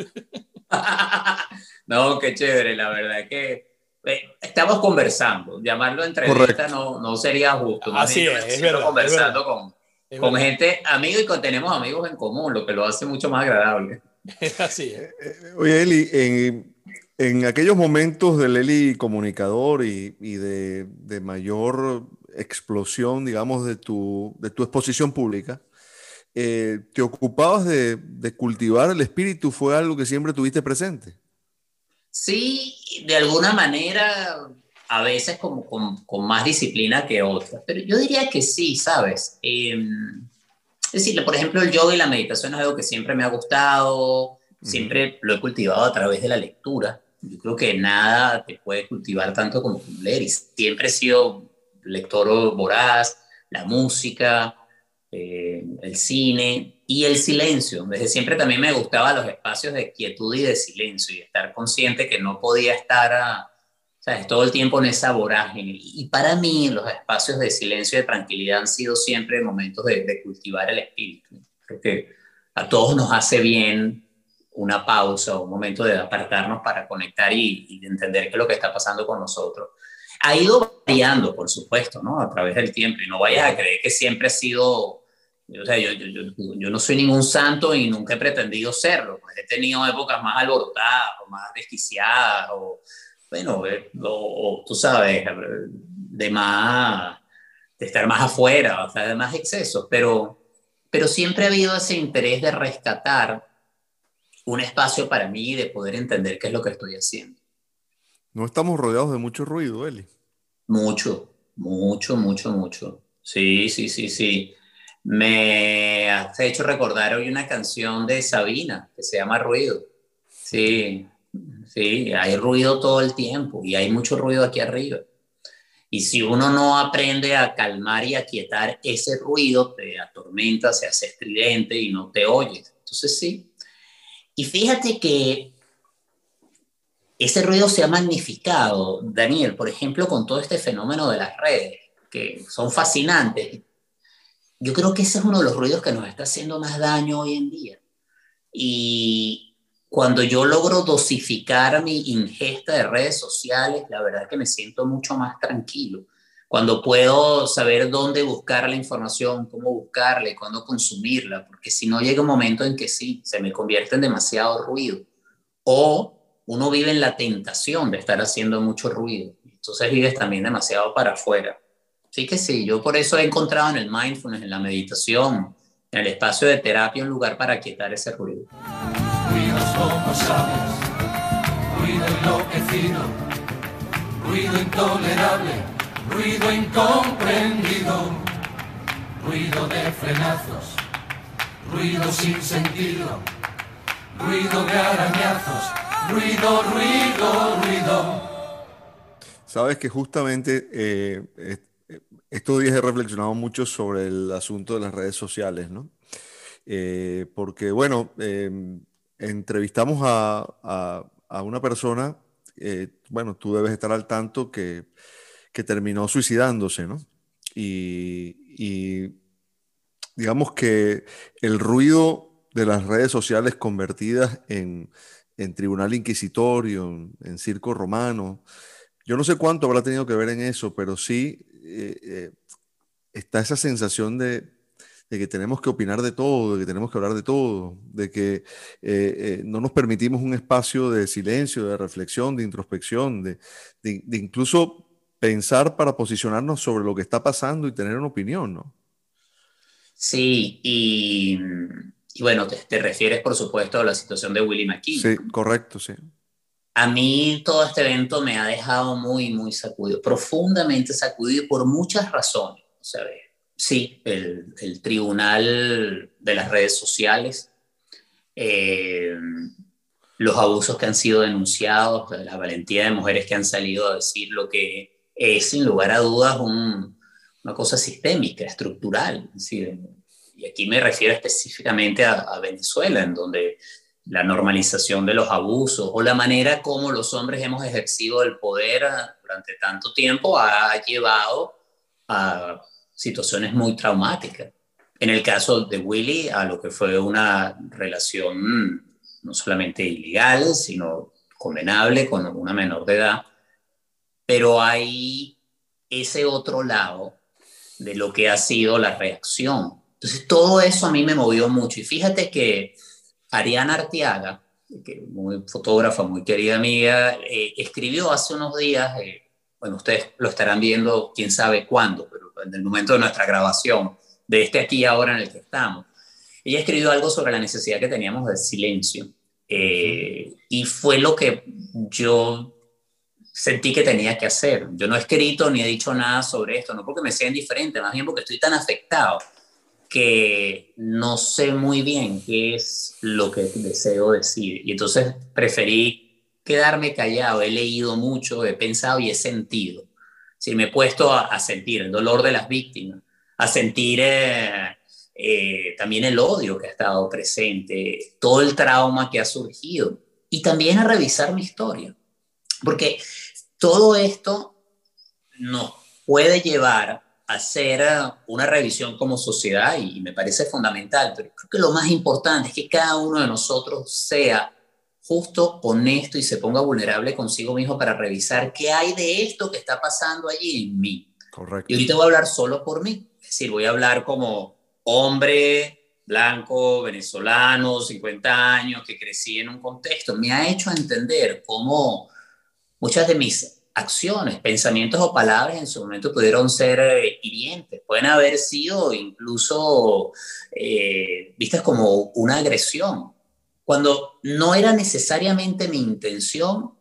no, qué chévere, la verdad que eh, estamos conversando. Llamarlo entrevista no, no, sería justo. Así es, es verdad, conversando con, con gente, amigos y con, tenemos amigos en común, lo que lo hace mucho más agradable. Así es. Eh, eh, oye, Eli, en, en aquellos momentos del Eli comunicador y, y de, de, mayor explosión, digamos, de tu, de tu exposición pública, eh, ¿te ocupabas de, cultivar el espíritu? ¿Fue algo que siempre tuviste presente? Sí, de alguna manera, a veces como con, más disciplina que otras, pero yo diría que sí, ¿sabes? Em, es decir, por ejemplo, el yoga y la meditación es algo que siempre me ha gustado, siempre lo he cultivado a través de la lectura. Yo creo que nada te puede cultivar tanto como leer y siempre he sido lector voraz, la música, eh, el cine y el silencio. Desde siempre también me gustaban los espacios de quietud y de silencio y estar consciente que no podía estar a, todo el tiempo en esa vorágine. Y para mí los espacios de silencio y de tranquilidad han sido siempre momentos de, cultivar el espíritu. Creo que a todos nos hace bien una pausa un momento de apartarnos para conectar y, y entender qué es lo que está pasando con nosotros ha ido variando, por supuesto, ¿no? A través del tiempo. Y no vayas a creer que siempre ha sido o sea, yo, yo, yo, no soy ningún santo y nunca he pretendido serlo. Pues he tenido épocas más alborotadas o más desquiciadas o, bueno, eh, o, tú sabes, de más, de estar más afuera, o sea, de más excesos, pero, pero siempre ha habido ese interés de rescatar un espacio para mí y de poder entender qué es lo que estoy haciendo. No estamos rodeados de mucho ruido, Eli. Mucho, mucho, mucho, mucho. Sí, sí, sí, sí me has hecho recordar hoy una canción de Sabina que se llama Ruido. Sí, sí, hay ruido todo el tiempo y hay mucho ruido aquí arriba. Y si uno no aprende a calmar y a quietar ese ruido, te atormenta, se hace estridente y no te oyes. Entonces sí. Y fíjate que ese ruido se ha magnificado, Daniel, por ejemplo, con todo este fenómeno de las redes, que son fascinantes yo creo que ese es uno de los ruidos que nos está haciendo más daño hoy en día. Y cuando yo logro dosificar mi ingesta de redes sociales, la verdad es que me siento mucho más tranquilo. Cuando puedo saber dónde buscar la información, cómo buscarla y cuándo consumirla, porque si no llega un momento en que sí, se me convierte en demasiado ruido. O uno vive en la tentación de estar haciendo mucho ruido. Entonces vives también demasiado para afuera. Sí que sí, yo por eso he encontrado en el mindfulness, en la meditación, en el espacio de terapia, un lugar para quietar ese ruido. Ruidos como sabios, ruido enloquecido, ruido intolerable, ruido incomprendido, ruido de frenazos, ruido sin sentido, ruido de arañazos, ruido, ruido, ruido. Sabes que justamente eh, estos días he reflexionado mucho sobre el asunto de las redes sociales, ¿no? Eh, porque, bueno, em, entrevistamos a, una persona, eh, bueno, tú debes estar al tanto que, que terminó suicidándose, ¿no? y digamos que el ruido de las redes sociales convertidas en, tribunal inquisitorio, en, circo romano, yo no sé cuánto habrá tenido que ver en eso, pero sí eh, eh, está esa sensación de, que tenemos que opinar de todo, de que tenemos que hablar de todo, de que eh, no nos permitimos un espacio de silencio, de reflexión, de introspección, de, de incluso pensar para posicionarnos sobre lo que está pasando y tener una opinión, ¿no? Sí, y, bueno, te, refieres por supuesto a la situación de Willie McKee. Sí, correcto, sí. A mí todo este evento me ha dejado muy, muy sacudido, profundamente sacudido por muchas razones. Sí, el, tribunal de las redes sociales, eh, los abusos que han sido denunciados, la valentía de mujeres que han salido a decir lo que es sin lugar a dudas un, una cosa sistémica, estructural. y aquí me refiero específicamente a, Venezuela, en donde la normalización de los abusos o la manera como los hombres hemos ejercido el poder durante tanto tiempo ha llevado a situaciones muy traumáticas. En el caso de Willy, a lo que fue una relación no solamente ilegal, sino condenable con una menor de edad, pero hay ese otro lado de lo que ha sido la reacción. Entonces, todo eso a mí me movió mucho. Y fíjate que Ariana Arteaga, que muy fotógrafa, muy querida amiga, eh, escribió hace unos días, eh, bueno, ustedes lo estarán viendo quién sabe cuándo, pero en el momento de nuestra grabación, de este aquí ahora en el que estamos, ella escribió algo sobre la necesidad que teníamos de silencio. Eh, y fue lo que yo sentí que tenía que hacer. Yo no he escrito ni he dicho nada sobre esto, no porque me sea indiferente, más bien porque estoy tan afectado que no sé muy bien qué es lo que deseo decir. Y entonces preferí quedarme callado. He leído mucho, he pensado y he sentido. Si me he puesto a, sentir el dolor de las víctimas, a sentir eh, eh, también el odio que ha estado presente, todo el trauma que ha surgido y también a revisar mi historia. Porque todo esto nos puede llevar hacer una revisión como sociedad y me parece fundamental, pero creo que lo más importante es que cada uno de nosotros sea justo, honesto y se ponga vulnerable consigo mismo para revisar qué hay de esto que está pasando allí en mí. Correcto. Y ahorita voy a hablar solo por mí, es decir, voy a hablar como hombre blanco, venezolano, 50 años, que crecí en un contexto, me ha hecho entender cómo muchas de mis acciones, pensamientos o palabras en su momento pudieron ser eh, hirientes, pueden haber sido incluso eh, vistas como una agresión, cuando no era necesariamente mi intención,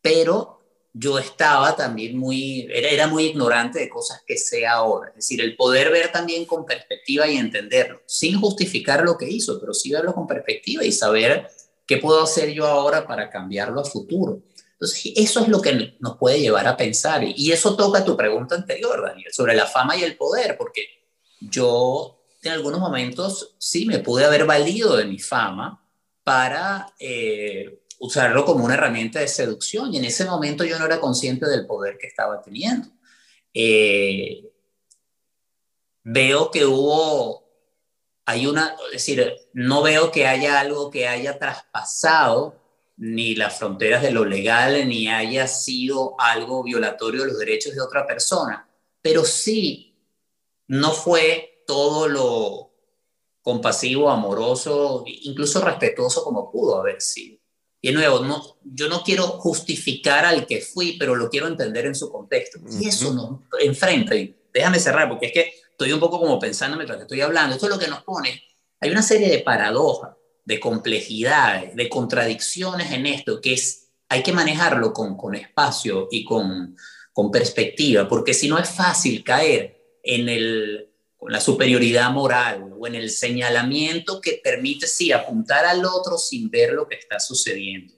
pero yo estaba también muy, era, era muy ignorante de cosas que sé ahora. Es decir, el poder ver también con perspectiva y entenderlo, sin justificar lo que hizo, pero sí verlo con perspectiva y saber qué puedo hacer yo ahora para cambiarlo a futuro. Entonces, eso es lo que nos puede llevar a pensar. Y eso toca tu pregunta anterior, Daniel, sobre la fama y el poder, porque yo en algunos momentos sí me pude haber valido de mi fama para eh, usarlo como una herramienta de seducción. Y en ese momento yo no era consciente del poder que estaba teniendo. Eh, veo que hubo, hay una, es decir, no veo que haya algo que haya traspasado ni las fronteras de lo legal, ni haya sido algo violatorio de los derechos de otra persona, pero sí no fue todo lo compasivo, amoroso, incluso respetuoso como pudo haber sido. Y de nuevo, no, yo no quiero justificar al que fui, pero lo quiero entender en su contexto. Y eso nos enfrenta. Y déjame cerrar, porque es que estoy un poco como pensando mientras estoy hablando. Esto es lo que nos pone. Hay una serie de paradojas de complejidades, de contradicciones en esto, que es, hay que manejarlo con, con espacio y con, con perspectiva, porque si no es fácil caer en el, con la superioridad moral o en el señalamiento que permite, sí, apuntar al otro sin ver lo que está sucediendo.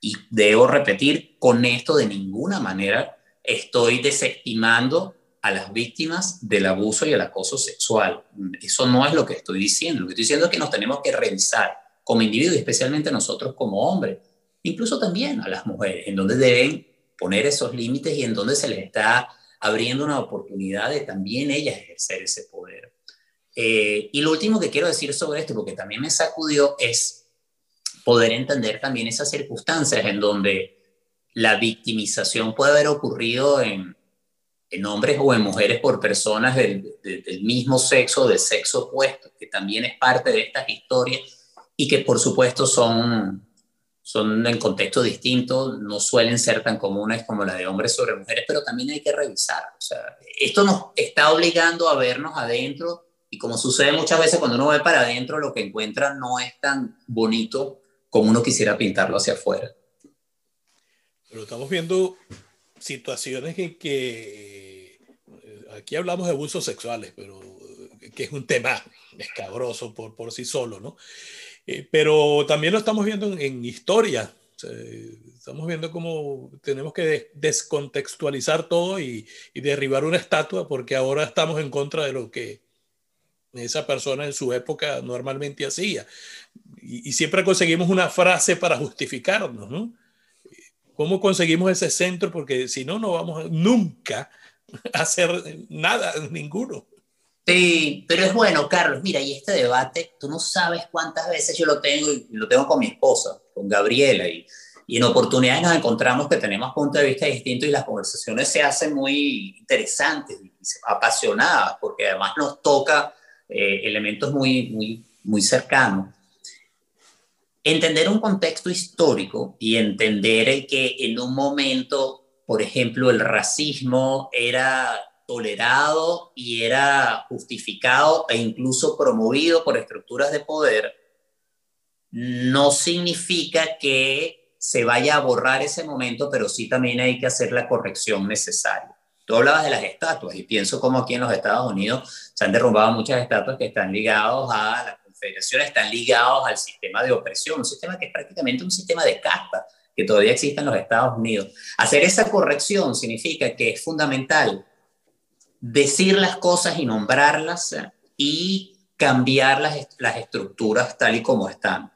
Y debo repetir, con esto de ninguna manera estoy desestimando a las víctimas del abuso y el acoso sexual. Eso no es lo que estoy diciendo. Lo que estoy diciendo es que nos tenemos que revisar como individuos, especialmente nosotros como hombres, incluso también a las mujeres, en donde deben poner esos límites y en donde se les está abriendo una oportunidad de también ellas ejercer ese poder. Eh, y lo último que quiero decir sobre esto, porque también me sacudió, es poder entender también esas circunstancias en donde la victimización puede haber ocurrido en, en hombres o en mujeres por personas del, del mismo sexo, del sexo opuesto, que también es parte de estas historias y que por supuesto son son en contextos distintos, no suelen ser tan comunes como la de hombres sobre mujeres, pero también hay que revisar. O sea, esto nos está obligando a vernos adentro y como sucede muchas veces cuando uno ve para adentro, lo que encuentra no es tan bonito como uno quisiera pintarlo hacia afuera. Pero estamos viendo situaciones en que eh, aquí hablamos de abusos sexuales, pero eh, que es un tema escabroso por, por sí solo, ¿no? Eh, pero también lo estamos viendo en, historia. estamos viendo cómo tenemos que descontextualizar todo y, derribar una estatua porque ahora estamos en contra de lo que esa persona en su época normalmente hacía. Y, siempre conseguimos una frase para justificarnos, ¿no? ¿Cómo conseguimos ese centro? Porque si no, no vamos nunca a hacer nada, ninguno. Sí, pero es bueno, Carlos. Mira, y este debate, tú no sabes cuántas veces yo lo tengo y lo tengo con mi esposa, con Gabriela, y, y en oportunidades nos encontramos que tenemos puntos de vista distintos y las conversaciones se hacen muy interesantes y apasionadas, porque además nos toca eh, elementos muy, muy, muy cercanos. Entender un contexto histórico y entender que en un momento, por ejemplo, el racismo era tolerado y era justificado e incluso promovido por estructuras de poder, no significa que se vaya a borrar ese momento, pero sí también hay que hacer la corrección necesaria. Tú hablabas de las estatuas y pienso como aquí en los Estados Unidos se han derrumbado muchas estatuas que están ligados a la confederación, están ligados al sistema de opresión, un sistema que es prácticamente un sistema de casta que todavía existe en los Estados Unidos. Hacer esa corrección significa que es fundamental decir las cosas y nombrarlas y cambiar las, las estructuras tal y como están,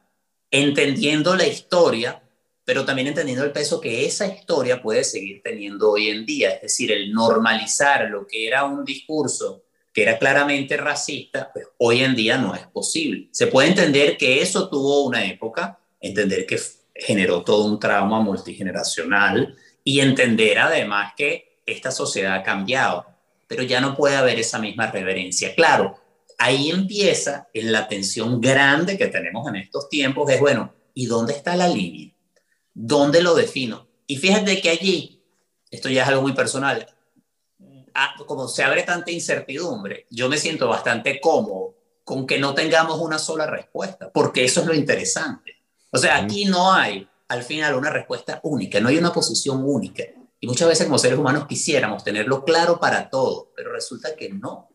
entendiendo la historia, pero también entendiendo el peso que esa historia puede seguir teniendo hoy en día, es decir, el normalizar lo que era un discurso que era claramente racista, pues hoy en día no es posible. Se puede entender que eso tuvo una época, entender que generó todo un trauma multigeneracional y entender además que esta sociedad ha cambiado pero ya no puede haber esa misma reverencia. Claro, ahí empieza en la tensión grande que tenemos en estos tiempos, es bueno, ¿y dónde está la línea? ¿Dónde lo defino? Y fíjate que allí, esto ya es algo muy personal, ah, como se abre tanta incertidumbre, yo me siento bastante cómodo con que no tengamos una sola respuesta, porque eso es lo interesante. O sea, aquí no hay al final una respuesta única, no hay una posición única. Y muchas veces como seres humanos quisiéramos tenerlo claro para todo, pero resulta que no.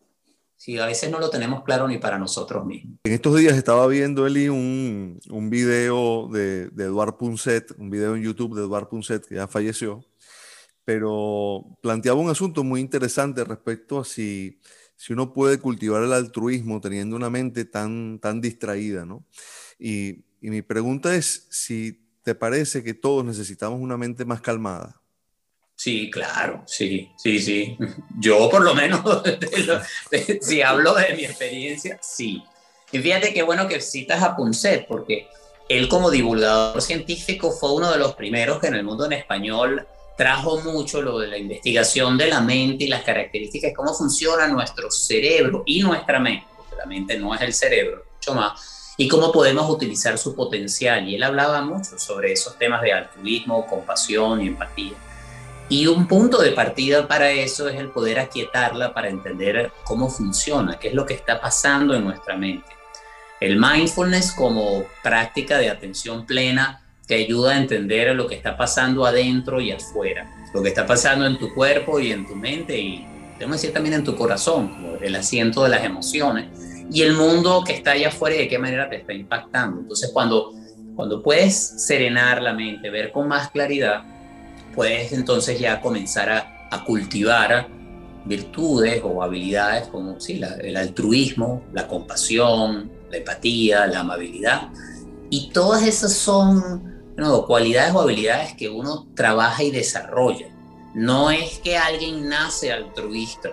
Si a veces no lo tenemos claro ni para nosotros mismos. En estos días estaba viendo, Eli, un, un video de, de Eduard Punset, un video en YouTube de Eduard Punset, que ya falleció, pero planteaba un asunto muy interesante respecto a si, si uno puede cultivar el altruismo teniendo una mente tan, tan distraída, ¿no? Y, y mi pregunta es si te parece que todos necesitamos una mente más calmada. Sí, claro, sí, sí, sí. Yo por lo menos, si hablo de mi experiencia, sí. Y fíjate qué bueno que citas a Punset, porque él como divulgador científico fue uno de los primeros que en el mundo en español trajo mucho lo de la investigación de la mente y las características, cómo funciona nuestro cerebro y nuestra mente, porque la mente no es el cerebro, mucho más, y cómo podemos utilizar su potencial. Y él hablaba mucho sobre esos temas de altruismo, compasión y empatía. Y un punto de partida para eso es el poder aquietarla para entender cómo funciona, qué es lo que está pasando en nuestra mente. El mindfulness como práctica de atención plena te ayuda a entender lo que está pasando adentro y afuera, lo que está pasando en tu cuerpo y en tu mente y, tengo decir, también en tu corazón, el asiento de las emociones y el mundo que está allá afuera y de qué manera te está impactando. Entonces, cuando, cuando puedes serenar la mente, ver con más claridad, puedes entonces ya comenzar a, cultivar virtudes o habilidades como sí, el altruismo, la compasión, la empatía, la amabilidad. Y todas esas son cualidades o habilidades que uno trabaja y desarrolla. No es que alguien nace altruista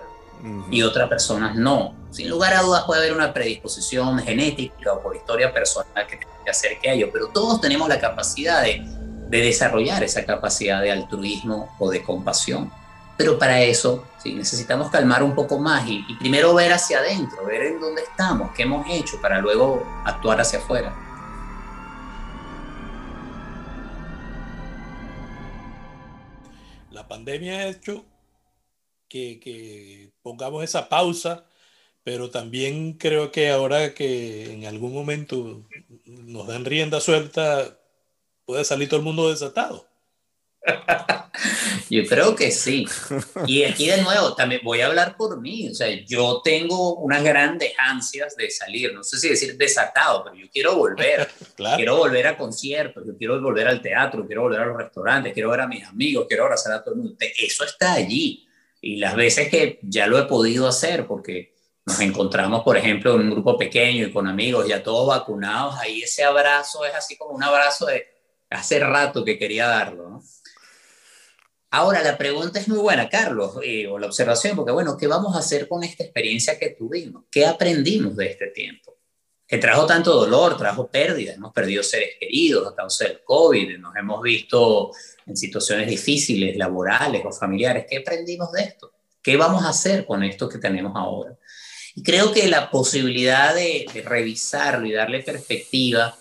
y otras personas no. Sin lugar a dudas puede haber una predisposición genética o por historia personal que te acerque a ello, pero todos tenemos la capacidad de, de desarrollar esa capacidad de altruismo o de compasión. Pero para eso necesitamos calmar un poco más y, y, primero ver hacia adentro, ver en dónde estamos, qué hemos hecho, para luego actuar hacia afuera. La pandemia ha hecho que, que pongamos esa pausa, pero también creo que ahora que en algún momento nos dan rienda suelta, puede salir todo el mundo desatado. Yo creo que sí. Y aquí de nuevo, también voy a hablar por mí. O sea, yo tengo unas grandes ansias de salir. No sé si decir desatado, pero yo quiero volver. Quiero volver a conciertos, yo quiero volver al teatro, quiero volver a los restaurantes, quiero ver a mis amigos, quiero abrazar a todo el mundo. Eso está allí. Y las veces que ya lo he podido hacer, porque nos encontramos, por ejemplo, en un grupo pequeño y con amigos ya todos vacunados, ahí ese abrazo es así como un abrazo de hace rato que quería darlo. ¿no? Ahora, la pregunta es muy buena, Carlos, eh, o la observación, porque bueno, ¿qué vamos a hacer con esta experiencia que tuvimos? ¿Qué aprendimos de este tiempo? Que trajo tanto dolor, trajo pérdidas, hemos perdido seres queridos a causa del COVID, nos hemos visto en situaciones difíciles, laborales o familiares. ¿Qué aprendimos de esto? ¿Qué vamos a hacer con esto que tenemos ahora? Y creo que la posibilidad de, de revisarlo y darle perspectiva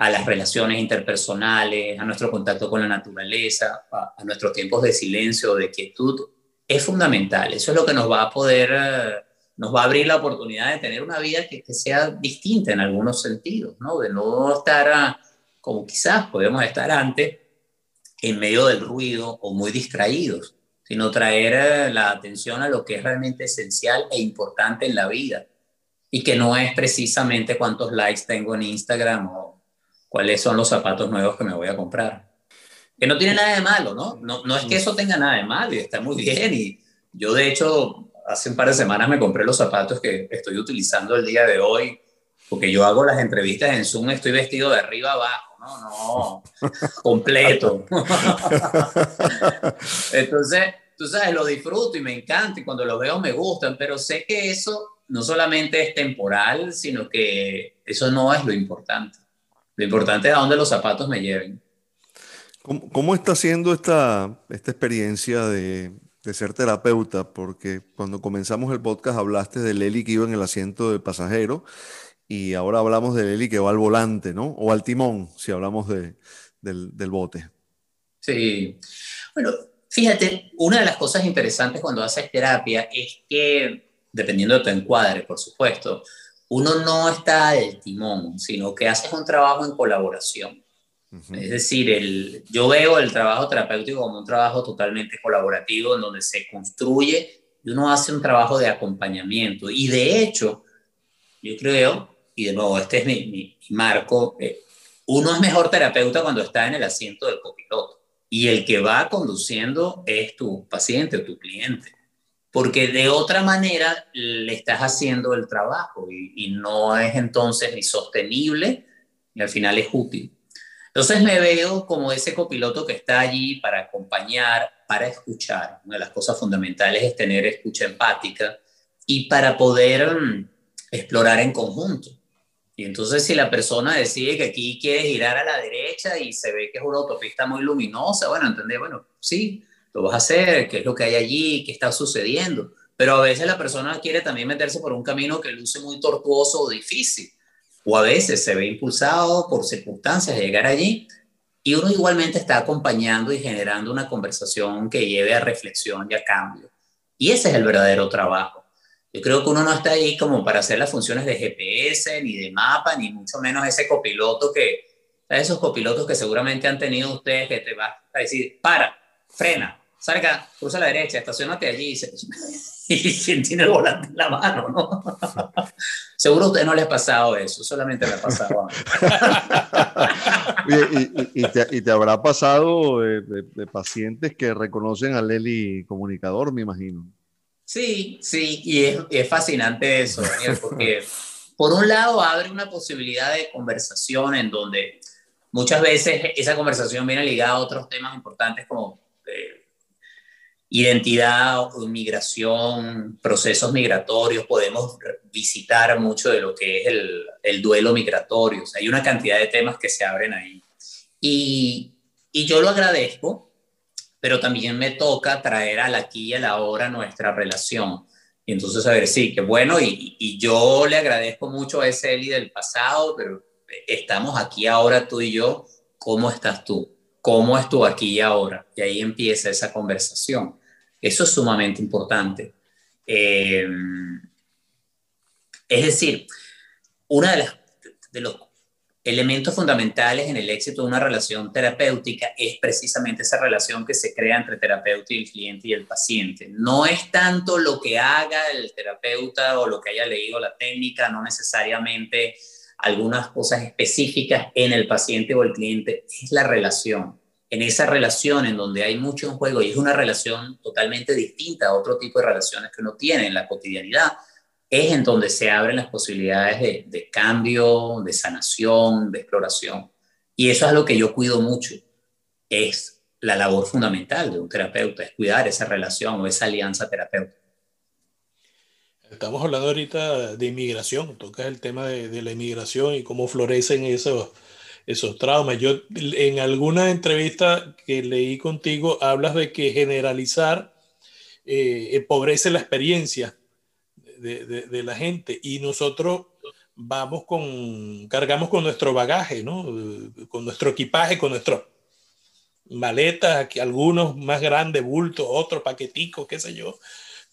a las relaciones interpersonales, a nuestro contacto con la naturaleza, a, nuestros tiempos de silencio de quietud, es fundamental. Eso es lo que nos va a poder, eh, nos va a abrir la oportunidad de tener una vida que, sea distinta en algunos sentidos, ¿no? De no estar ah, como quizás podemos estar antes, en medio del ruido o muy distraídos, sino traer eh, la atención a lo que es realmente esencial e importante en la vida y que no es precisamente cuántos likes tengo en Instagram o cuáles son los zapatos nuevos que me voy a comprar. Que no tiene nada de malo, ¿no? No, no es que eso tenga nada de malo y está muy bien. Y yo, de hecho, hace un par de semanas me compré los zapatos que estoy utilizando el día de hoy, porque yo hago las entrevistas en Zoom, estoy vestido de arriba abajo, ¿no? No, completo. Entonces, tú sabes, lo disfruto y me encanta y cuando los veo me gustan, pero sé que eso no solamente es temporal, sino que eso no es lo importante. Lo importante es a dónde los zapatos me lleven. ¿Cómo, está siendo esta, esta experiencia de, de, ser terapeuta? Porque cuando comenzamos el podcast hablaste de Leli que iba en el asiento del pasajero y ahora hablamos de Leli que va al volante, ¿no? O al timón, si hablamos de, del, del bote. Sí. Bueno, fíjate, una de las cosas interesantes cuando haces terapia es que, dependiendo de tu encuadre, por supuesto, uno no está del timón, sino que haces un trabajo en colaboración. Es decir, el, yo veo el trabajo terapéutico como un trabajo totalmente colaborativo en donde se construye y uno hace un trabajo de acompañamiento. Y de hecho, yo creo, y de nuevo, este es mi, marco, eh, uno es mejor terapeuta cuando está en el asiento del copiloto. Y el que va conduciendo es tu paciente o tu cliente porque de otra manera le estás haciendo el trabajo y, no es entonces ni sostenible y al final es útil. Entonces me veo como ese copiloto que está allí para acompañar, para escuchar. Una de las cosas fundamentales es tener escucha empática y para poder mm, explorar en conjunto. Y entonces si la persona decide que aquí quiere girar a la derecha y se ve que es una autopista muy luminosa, bueno, entendés, bueno, sí, lo vas a hacer, qué es lo que hay allí, qué está sucediendo. Pero a veces la persona quiere también meterse por un camino que luce muy tortuoso o difícil. O a veces se ve impulsado por circunstancias de llegar allí y uno igualmente está acompañando y generando una conversación que lleve a reflexión y a cambio. Y ese es el verdadero trabajo. Yo creo que uno no está ahí como para hacer las funciones de GPS, ni de mapa, ni mucho menos ese copiloto que, esos copilotos que seguramente han tenido ustedes que te va a decir, para, frena, salga, cruza a la derecha, estacionate allí y, quien tiene el volante en la mano, ¿no? Seguro a usted no le ha pasado eso, solamente le ha pasado a y, te, habrá pasado de, pacientes que reconocen a Leli comunicador, me imagino. Sí, sí, y es, es fascinante eso, Daniel, porque por un lado abre una posibilidad de conversación en donde muchas veces esa conversación viene ligada a otros temas importantes como eh, identidad, migración, procesos migratorios. Podemos visitar mucho de lo que es el, el duelo migratorio. O sea, hay una cantidad de temas que se abren ahí. Y, y yo lo agradezco, pero también me toca traer al aquí y a la hora nuestra relación y entonces, a ver, sí, qué bueno, y, y, yo le agradezco mucho a ese Eli del pasado, pero estamos aquí ahora tú y yo, ¿cómo estás tú? ¿Cómo es aquí y ahora? Y ahí empieza esa conversación. Eso es sumamente importante. Eh, es decir, una de de los elementos fundamentales en el éxito de una relación terapéutica es precisamente esa relación que se crea entre terapeuta y el cliente y el paciente. No es tanto lo que haga el terapeuta o lo que haya leído la técnica, no necesariamente algunas cosas específicas en el paciente o el cliente, es la relación. En esa relación en donde hay mucho en juego y es una relación totalmente distinta a otro tipo de relaciones que uno tiene en la cotidianidad, es en donde se abren las posibilidades de, cambio, de sanación, de exploración. Y eso es lo que yo cuido mucho. Es la labor fundamental de un terapeuta, es cuidar esa relación o esa alianza terapéutica. Estamos hablando ahorita de inmigración, tocas el tema de, la inmigración y cómo florecen esos, esos traumas. Yo en alguna entrevista que leí contigo hablas de que generalizar eh, empobrece la experiencia de, la gente y nosotros vamos con, cargamos con nuestro bagaje, ¿no? Con nuestro equipaje, con nuestras maletas, algunos más grandes, bultos, otros paqueticos, qué sé yo,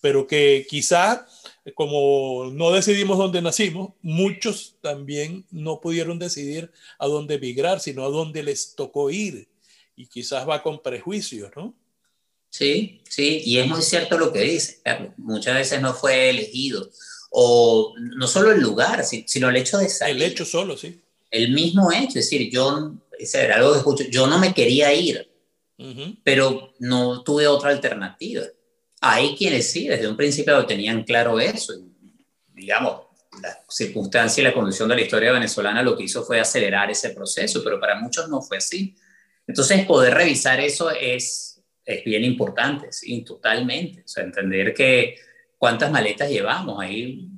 pero que quizás, como no decidimos dónde nacimos, muchos también no pudieron decidir a dónde migrar, sino a dónde les tocó ir. Y quizás va con prejuicios, ¿no? Sí, sí, y es muy cierto lo que dice. Muchas veces no fue elegido. O no solo el lugar, sino el hecho de salir. El hecho solo, sí. El mismo hecho, es decir, yo, algo que escucho, yo no me quería ir, pero no tuve otra alternativa. Hay quienes sí, desde un principio tenían claro eso. digamos, la circunstancia y la condición de la historia venezolana lo que hizo fue acelerar ese proceso, pero para muchos no fue así. Entonces, poder revisar eso es es bien importante, sí, totalmente. O sea, entender que cuántas maletas llevamos ahí.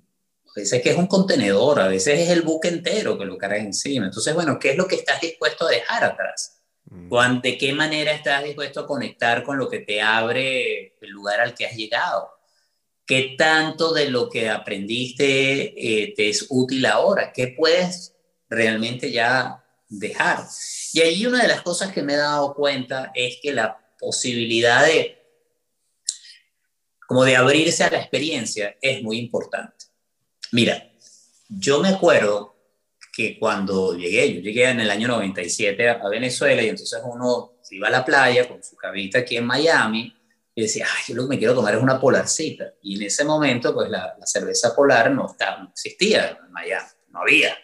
A veces que es un contenedor, a veces es el buque entero que lo cargas encima. Entonces, bueno, ¿qué es lo que estás dispuesto a dejar atrás? Mm. ¿De qué manera estás dispuesto a conectar con lo que te abre el lugar al que has llegado? ¿Qué tanto de lo que aprendiste eh, te es útil ahora? ¿Qué puedes realmente ya dejar? Y ahí una de las cosas que me he dado cuenta es que la posibilidad de, como de abrirse a la experiencia es muy importante. Mira, yo me acuerdo que cuando llegué, yo llegué en el año 97 a Venezuela y entonces uno iba a la playa con su cabita aquí en Miami y decía, ay, yo lo que me quiero tomar es una polarcita. Y en ese momento, pues la, cerveza polar no, estaba, no existía en Miami, no había.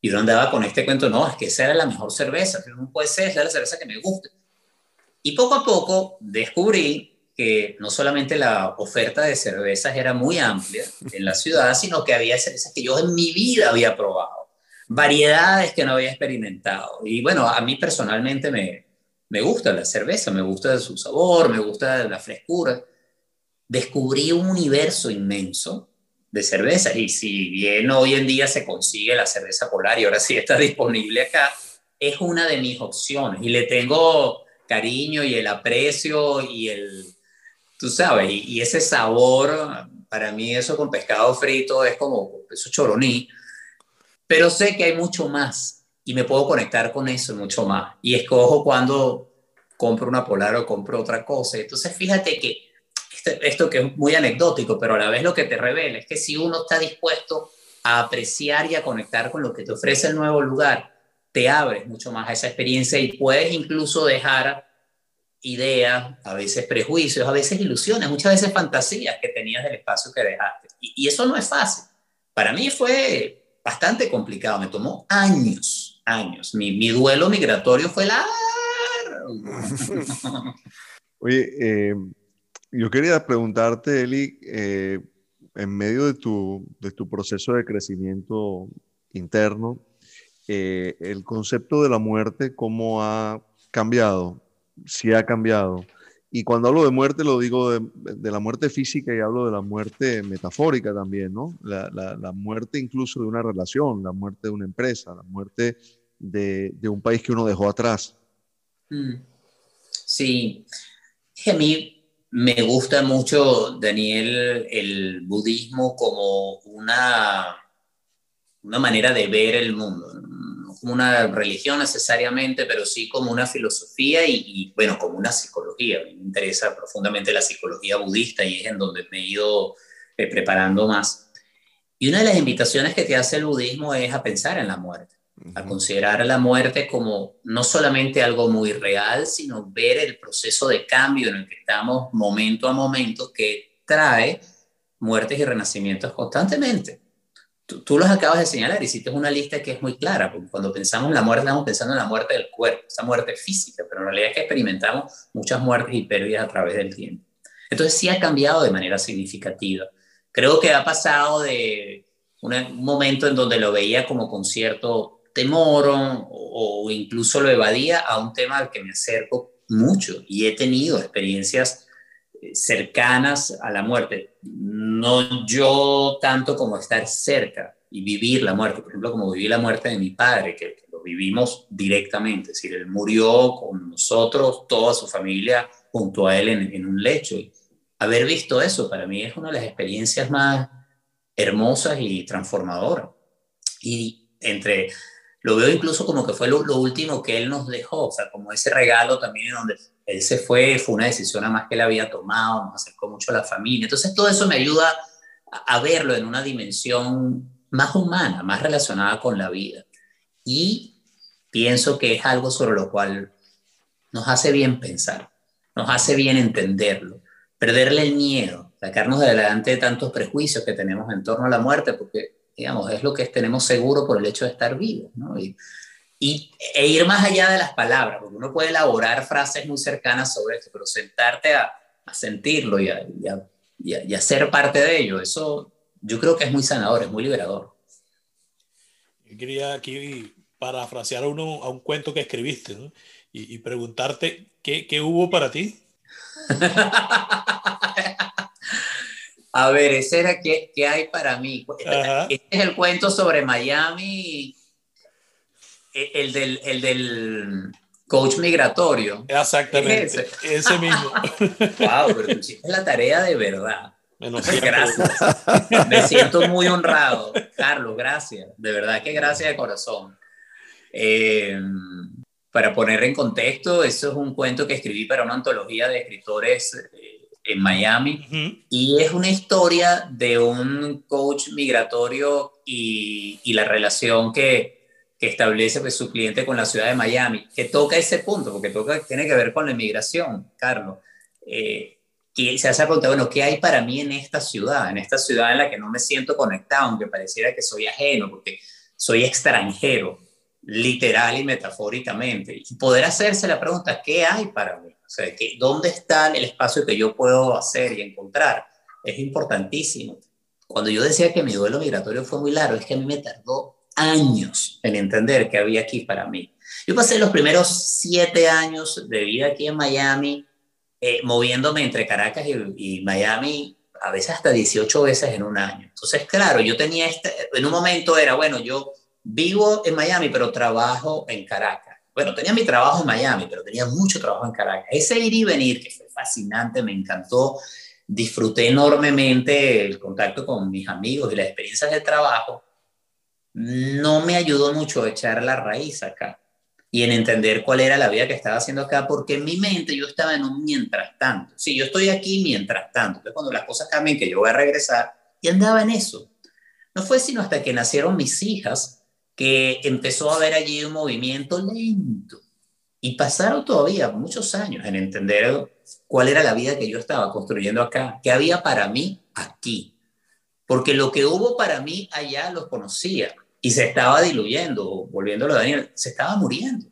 Y yo andaba con este cuento, no, es que esa era la mejor cerveza, pero no puede ser, es la cerveza que me gusta. Y poco a poco descubrí que no solamente la oferta de cervezas era muy amplia en la ciudad, sino que había cervezas que yo en mi vida había probado, variedades que no había experimentado. Y bueno, a mí personalmente me, me gusta la cerveza, me gusta su sabor, me gusta la frescura. Descubrí un universo inmenso de cervezas y si bien hoy en día se consigue la cerveza polar y ahora sí está disponible acá, es una de mis opciones y le tengo cariño y el aprecio y el, tú sabes, y, ese sabor, para mí eso con pescado frito es como, eso choroní, pero sé que hay mucho más y me puedo conectar con eso mucho más. Y escojo cuando compro una polar o compro otra cosa. Entonces, fíjate que este, esto que es muy anecdótico, pero a la vez lo que te revela es que si uno está dispuesto a apreciar y a conectar con lo que te ofrece el nuevo lugar, te abres mucho más a esa experiencia y puedes incluso dejar ideas, a veces prejuicios, a veces ilusiones, muchas veces fantasías que tenías del espacio que dejaste. Y, eso no es fácil. Para mí fue bastante complicado, me tomó años, años. Mi, mi duelo migratorio fue largo. Oye, eh, Yo quería preguntarte, Eli, eh, en medio de tu, de tu proceso de crecimiento interno, eh, el concepto de la muerte, ¿cómo ha cambiado? Si ha cambiado. Y cuando hablo de muerte, lo digo de, la muerte física y hablo de la muerte metafórica también, ¿no? La, muerte incluso de una relación, la muerte de una empresa, la muerte de, de un país que uno dejó atrás. Mm. Sí, a mí me gusta mucho, Daniel, el budismo como una, una manera de ver el mundo, una religión necesariamente, pero sí como una filosofía y, y, bueno, como una psicología. Me interesa profundamente la psicología budista y es en donde me he ido eh, preparando más. Y una de las invitaciones que te hace el budismo es a pensar en la muerte a considerar la muerte como no solamente algo muy real, sino ver el proceso de cambio en el que estamos momento a momento que trae muertes y renacimientos constantemente. Tú, los acabas de señalar, hiciste una lista que es muy clara, porque cuando pensamos en la muerte estamos pensando en la muerte del cuerpo, esa muerte física, pero en realidad es que experimentamos muchas muertes y pérdidas a través del tiempo. Entonces sí ha cambiado de manera significativa. Creo que ha pasado de un momento en donde lo veía como con cierto temor o, o, incluso lo evadía a un tema al que me acerco mucho y he tenido experiencias cercanas a la muerte. No yo tanto como estar cerca y vivir la muerte, por ejemplo, como viví la muerte de mi padre, que, lo vivimos directamente, es decir, él murió con nosotros, toda su familia junto a él en, en un lecho. Y haber visto eso para mí es una de las experiencias más hermosas y transformadoras. Y entre lo veo incluso como que fue lo, lo, último que él nos dejó, o sea, como ese regalo también en donde él se fue, fue una decisión a más que él había tomado, nos acercó mucho a la familia. Entonces todo eso me ayuda a, verlo en una dimensión más humana, más relacionada con la vida. Y pienso que es algo sobre lo cual nos hace bien pensar, nos hace bien entenderlo, perderle el miedo, sacarnos de adelante de tantos prejuicios que tenemos en torno a la muerte, porque digamos, es lo que tenemos seguro por el hecho de estar vivos, y, e ir más allá de las palabras, porque uno puede elaborar frases muy cercanas sobre esto, pero sentarte a, a sentirlo y a, y, a, y, a, ser parte de ello, eso yo creo que es muy sanador, es muy liberador. Yo quería aquí parafrasear a, uno, a un cuento que escribiste ¿no? y, y, preguntarte qué, qué hubo para ti. A ver, ese era ¿qué, qué hay para mí? Ajá. Este es el cuento sobre Miami, el del, el del coach migratorio. Exactamente, ¿Es ese? ese? mismo. Wow, pero tú hiciste la tarea de verdad. Gracias. Me siento muy honrado. Carlos, gracias. De verdad que gracias de corazón. Eh, para poner en contexto, eso es un cuento que escribí para una antología de escritores eh, en Miami. Uh -huh. Y es una historia de un coach migratorio y, y la relación que, que establece pues, su cliente con la ciudad de Miami, que toca ese punto, porque toca, tiene que ver con la inmigración, Carlos. Eh, y se hace preguntar, bueno, ¿qué hay para mí en esta ciudad? En esta ciudad en la que no me siento conectado, aunque pareciera que soy ajeno, porque soy extranjero, literal y metafóricamente. Y poder hacerse la pregunta, ¿qué hay para mí? O sea, que, ¿dónde está el espacio que yo puedo hacer y encontrar? Es importantísimo. Cuando yo decía que mi duelo migratorio fue muy largo, es que a mí me tardó años en entender qué había aquí para mí. Yo pasé los primeros siete años de vida aquí en Miami, eh, moviéndome entre Caracas y, y, Miami, a veces hasta 18 veces en un año. Entonces, claro, yo tenía este, en un momento era, bueno, yo vivo en Miami, pero trabajo en Caracas bueno, tenía mi trabajo en Miami, pero tenía mucho trabajo en Caracas. Ese ir y venir, que fue fascinante, me encantó, disfruté enormemente el contacto con mis amigos y las experiencias de trabajo, no me ayudó mucho a echar la raíz acá y en entender cuál era la vida que estaba haciendo acá, porque en mi mente yo estaba en un mientras tanto. Sí, yo estoy aquí mientras tanto. Entonces, cuando las cosas cambien, que yo voy a regresar, y andaba en eso. No fue sino hasta que nacieron mis hijas que empezó a haber allí un movimiento lento. Y pasaron todavía muchos años en entender cuál era la vida que yo estaba construyendo acá, qué había para mí aquí. Porque lo que hubo para mí allá lo conocía y se estaba diluyendo, volviéndolo a Daniel, se estaba muriendo,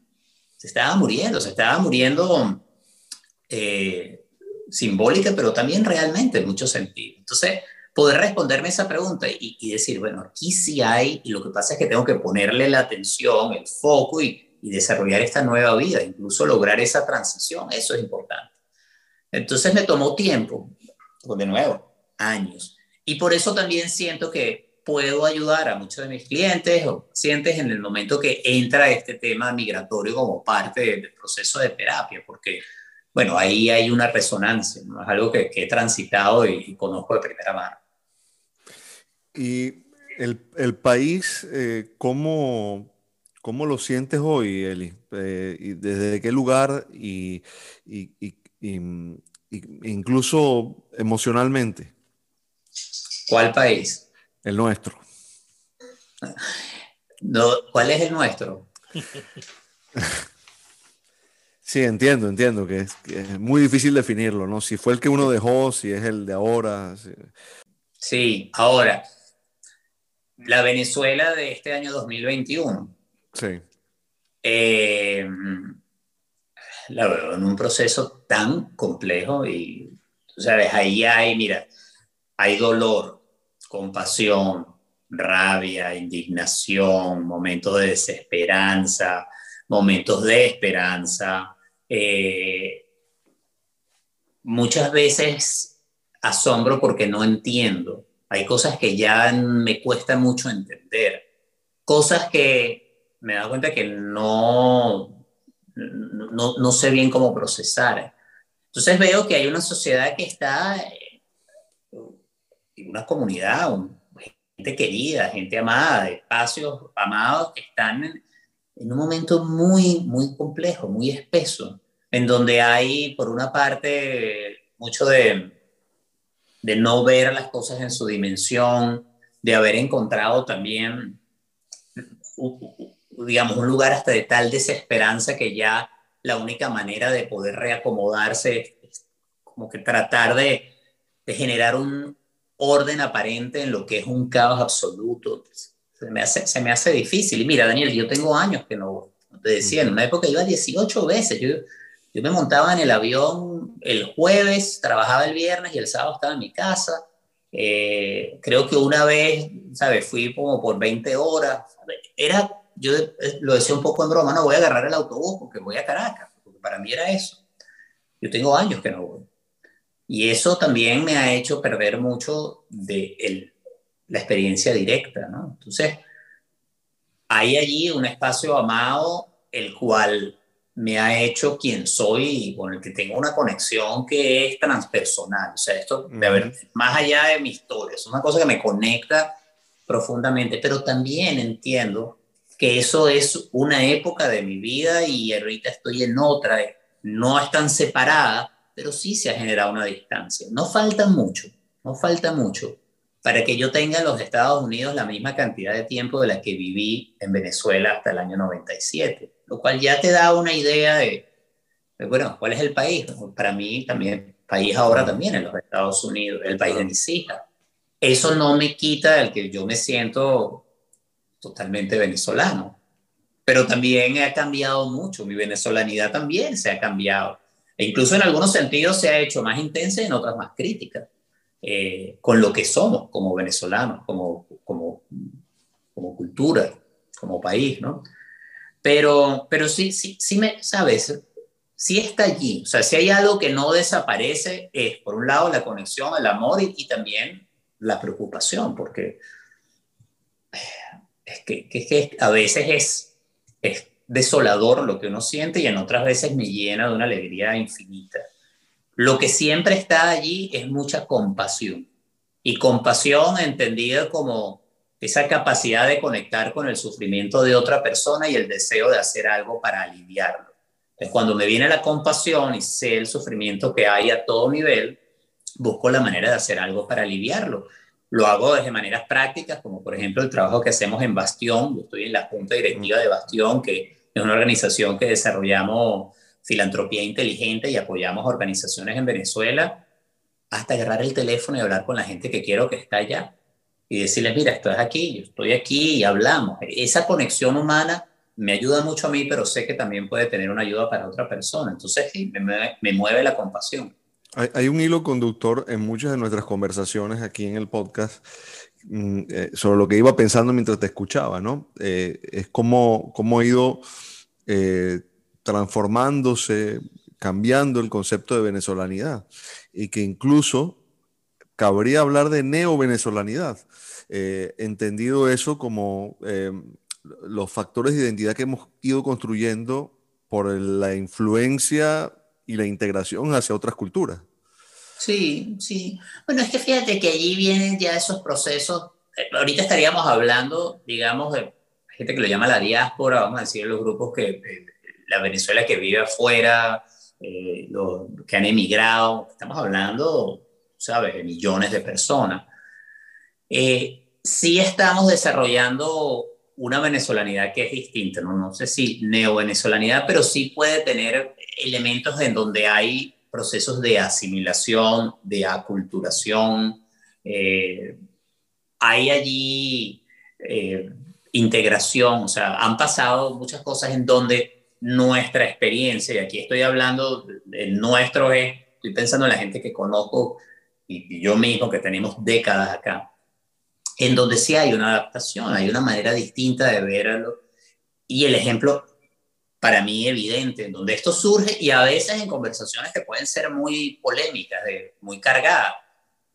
se estaba muriendo, se estaba muriendo eh, simbólica, pero también realmente en mucho sentido. Entonces, poder responderme esa pregunta y, y, decir, bueno, aquí sí hay, y lo que pasa es que tengo que ponerle la atención, el foco y, y desarrollar esta nueva vida, incluso lograr esa transición, eso es importante. Entonces me tomó tiempo, de nuevo, años. Y por eso también siento que puedo ayudar a muchos de mis clientes o pacientes en el momento que entra este tema migratorio como parte del proceso de terapia, porque, bueno, ahí hay una resonancia, ¿no? es algo que, he transitado y, conozco de primera mano. Y el, el país, eh, ¿cómo, ¿cómo, lo sientes hoy, Eli? Eh, y ¿Desde qué lugar y, y, y, incluso emocionalmente? ¿Cuál país? El nuestro. No, ¿Cuál es el nuestro? Sí, entiendo, entiendo que es, muy difícil definirlo, ¿no? Si fue el que uno dejó, si es el de ahora. Sí, ahora, la Venezuela de este año 2021. Sí. Eh, la veo en un proceso tan complejo y, tú sabes, ahí hay, mira, hay dolor, compasión, rabia, indignación, momentos de desesperanza, momentos de esperanza. Eh, muchas veces asombro porque no entiendo. Hay cosas que ya me cuesta mucho entender. Cosas que me da cuenta que no, no, no sé bien cómo procesar. Entonces veo que hay una sociedad que está una comunidad, gente querida, gente amada, espacios amados que están en, un momento muy, muy complejo, muy espeso, en donde hay, por una parte, mucho de, de no ver las cosas en su dimensión, de haber encontrado también, digamos, un lugar hasta de tal desesperanza que ya la única manera de poder reacomodarse es como que tratar de, de generar un, orden aparente en lo que es un caos absoluto. Se me hace, se me hace difícil. Y mira, Daniel, yo tengo años que no, te decía, en una época iba 18 veces. Yo, yo me montaba en el avión el jueves, trabajaba el viernes y el sábado estaba en mi casa. Eh, creo que una vez, ¿sabes? Fui como por 20 horas. Era, yo lo decía un poco en broma, no voy a agarrar el autobús porque voy a Caracas, porque para mí era eso. Yo tengo años que no voy. Y eso también me ha hecho perder mucho de el, la experiencia directa, ¿no? Entonces, hay allí un espacio amado, el cual me ha hecho quien soy y con el que tengo una conexión que es transpersonal. O sea, esto, de haber, más allá de mi historia, es una cosa que me conecta profundamente, pero también entiendo que eso es una época de mi vida y ahorita estoy en otra, no están separadas, pero sí se ha generado una distancia. No falta mucho, no falta mucho para que yo tenga en los Estados Unidos la misma cantidad de tiempo de la que viví en Venezuela hasta el año 97, lo cual ya te da una idea de, bueno, ¿cuál es el país? Para mí también, país ahora también en los Estados Unidos, el país de mis hijas. Eso no me quita el que yo me siento totalmente venezolano, pero también ha cambiado mucho, mi venezolanidad también se ha cambiado e incluso en algunos sentidos se ha hecho más intensa y en otras más crítica, eh, con lo que somos como venezolanos, como, como, como cultura, como país, ¿no? Pero, pero sí, sí, sí me, ¿sabes? Sí está allí. O sea, si hay algo que no desaparece, es por un lado la conexión, el amor y, también la preocupación, porque es que, que, que a veces es, es desolador lo que uno siente y en otras veces me llena de una alegría infinita. Lo que siempre está allí es mucha compasión. Y compasión entendida como esa capacidad de conectar con el sufrimiento de otra persona y el deseo de hacer algo para aliviarlo. Cuando me viene la compasión y sé el sufrimiento que hay a todo nivel, busco la manera de hacer algo para aliviarlo. Lo hago desde maneras prácticas, como por ejemplo el trabajo que hacemos en Bastión. Yo estoy en la junta directiva de Bastión, que es una organización que desarrollamos filantropía inteligente y apoyamos organizaciones en Venezuela hasta agarrar el teléfono y hablar con la gente que quiero que está allá y decirles, mira, esto es aquí, yo estoy aquí y hablamos. Esa conexión humana me ayuda mucho a mí, pero sé que también puede tener una ayuda para otra persona. Entonces, sí, me, me mueve la compasión. Hay, un hilo conductor en muchas de nuestras conversaciones aquí en el podcast sobre lo que iba pensando mientras te escuchaba, ¿no? Eh, es cómo, cómo ha ido eh, transformándose, cambiando el concepto de venezolanidad y que incluso cabría hablar de neo-venezolanidad, entendido eso como los factores de identidad que hemos ido construyendo por la influencia y la integración hacia otras culturas. Sí, sí. Bueno, es que fíjate que allí vienen ya esos procesos. Eh, ahorita estaríamos hablando, digamos, de gente que lo llama la diáspora, vamos a decir, los grupos que, eh, la Venezuela que vive afuera, eh, los que han emigrado, estamos hablando, ¿sabes?, de millones de personas. sí estamos desarrollando una venezolanidad que es distinta, ¿no? no sé si neo-venezolanidad, pero sí puede tener elementos en donde hay procesos de asimilación, de aculturación. Eh, hay allí eh, integración, o sea, han pasado muchas cosas en donde nuestra experiencia, y aquí estoy hablando de nuestro, estoy pensando en la gente que conozco y, y yo mismo que tenemos décadas acá, en donde sí hay una adaptación, hay una manera distinta de verlo. Y el ejemplo para mí evidente, en donde esto surge y a veces en conversaciones que pueden ser muy polémicas, de, muy cargadas,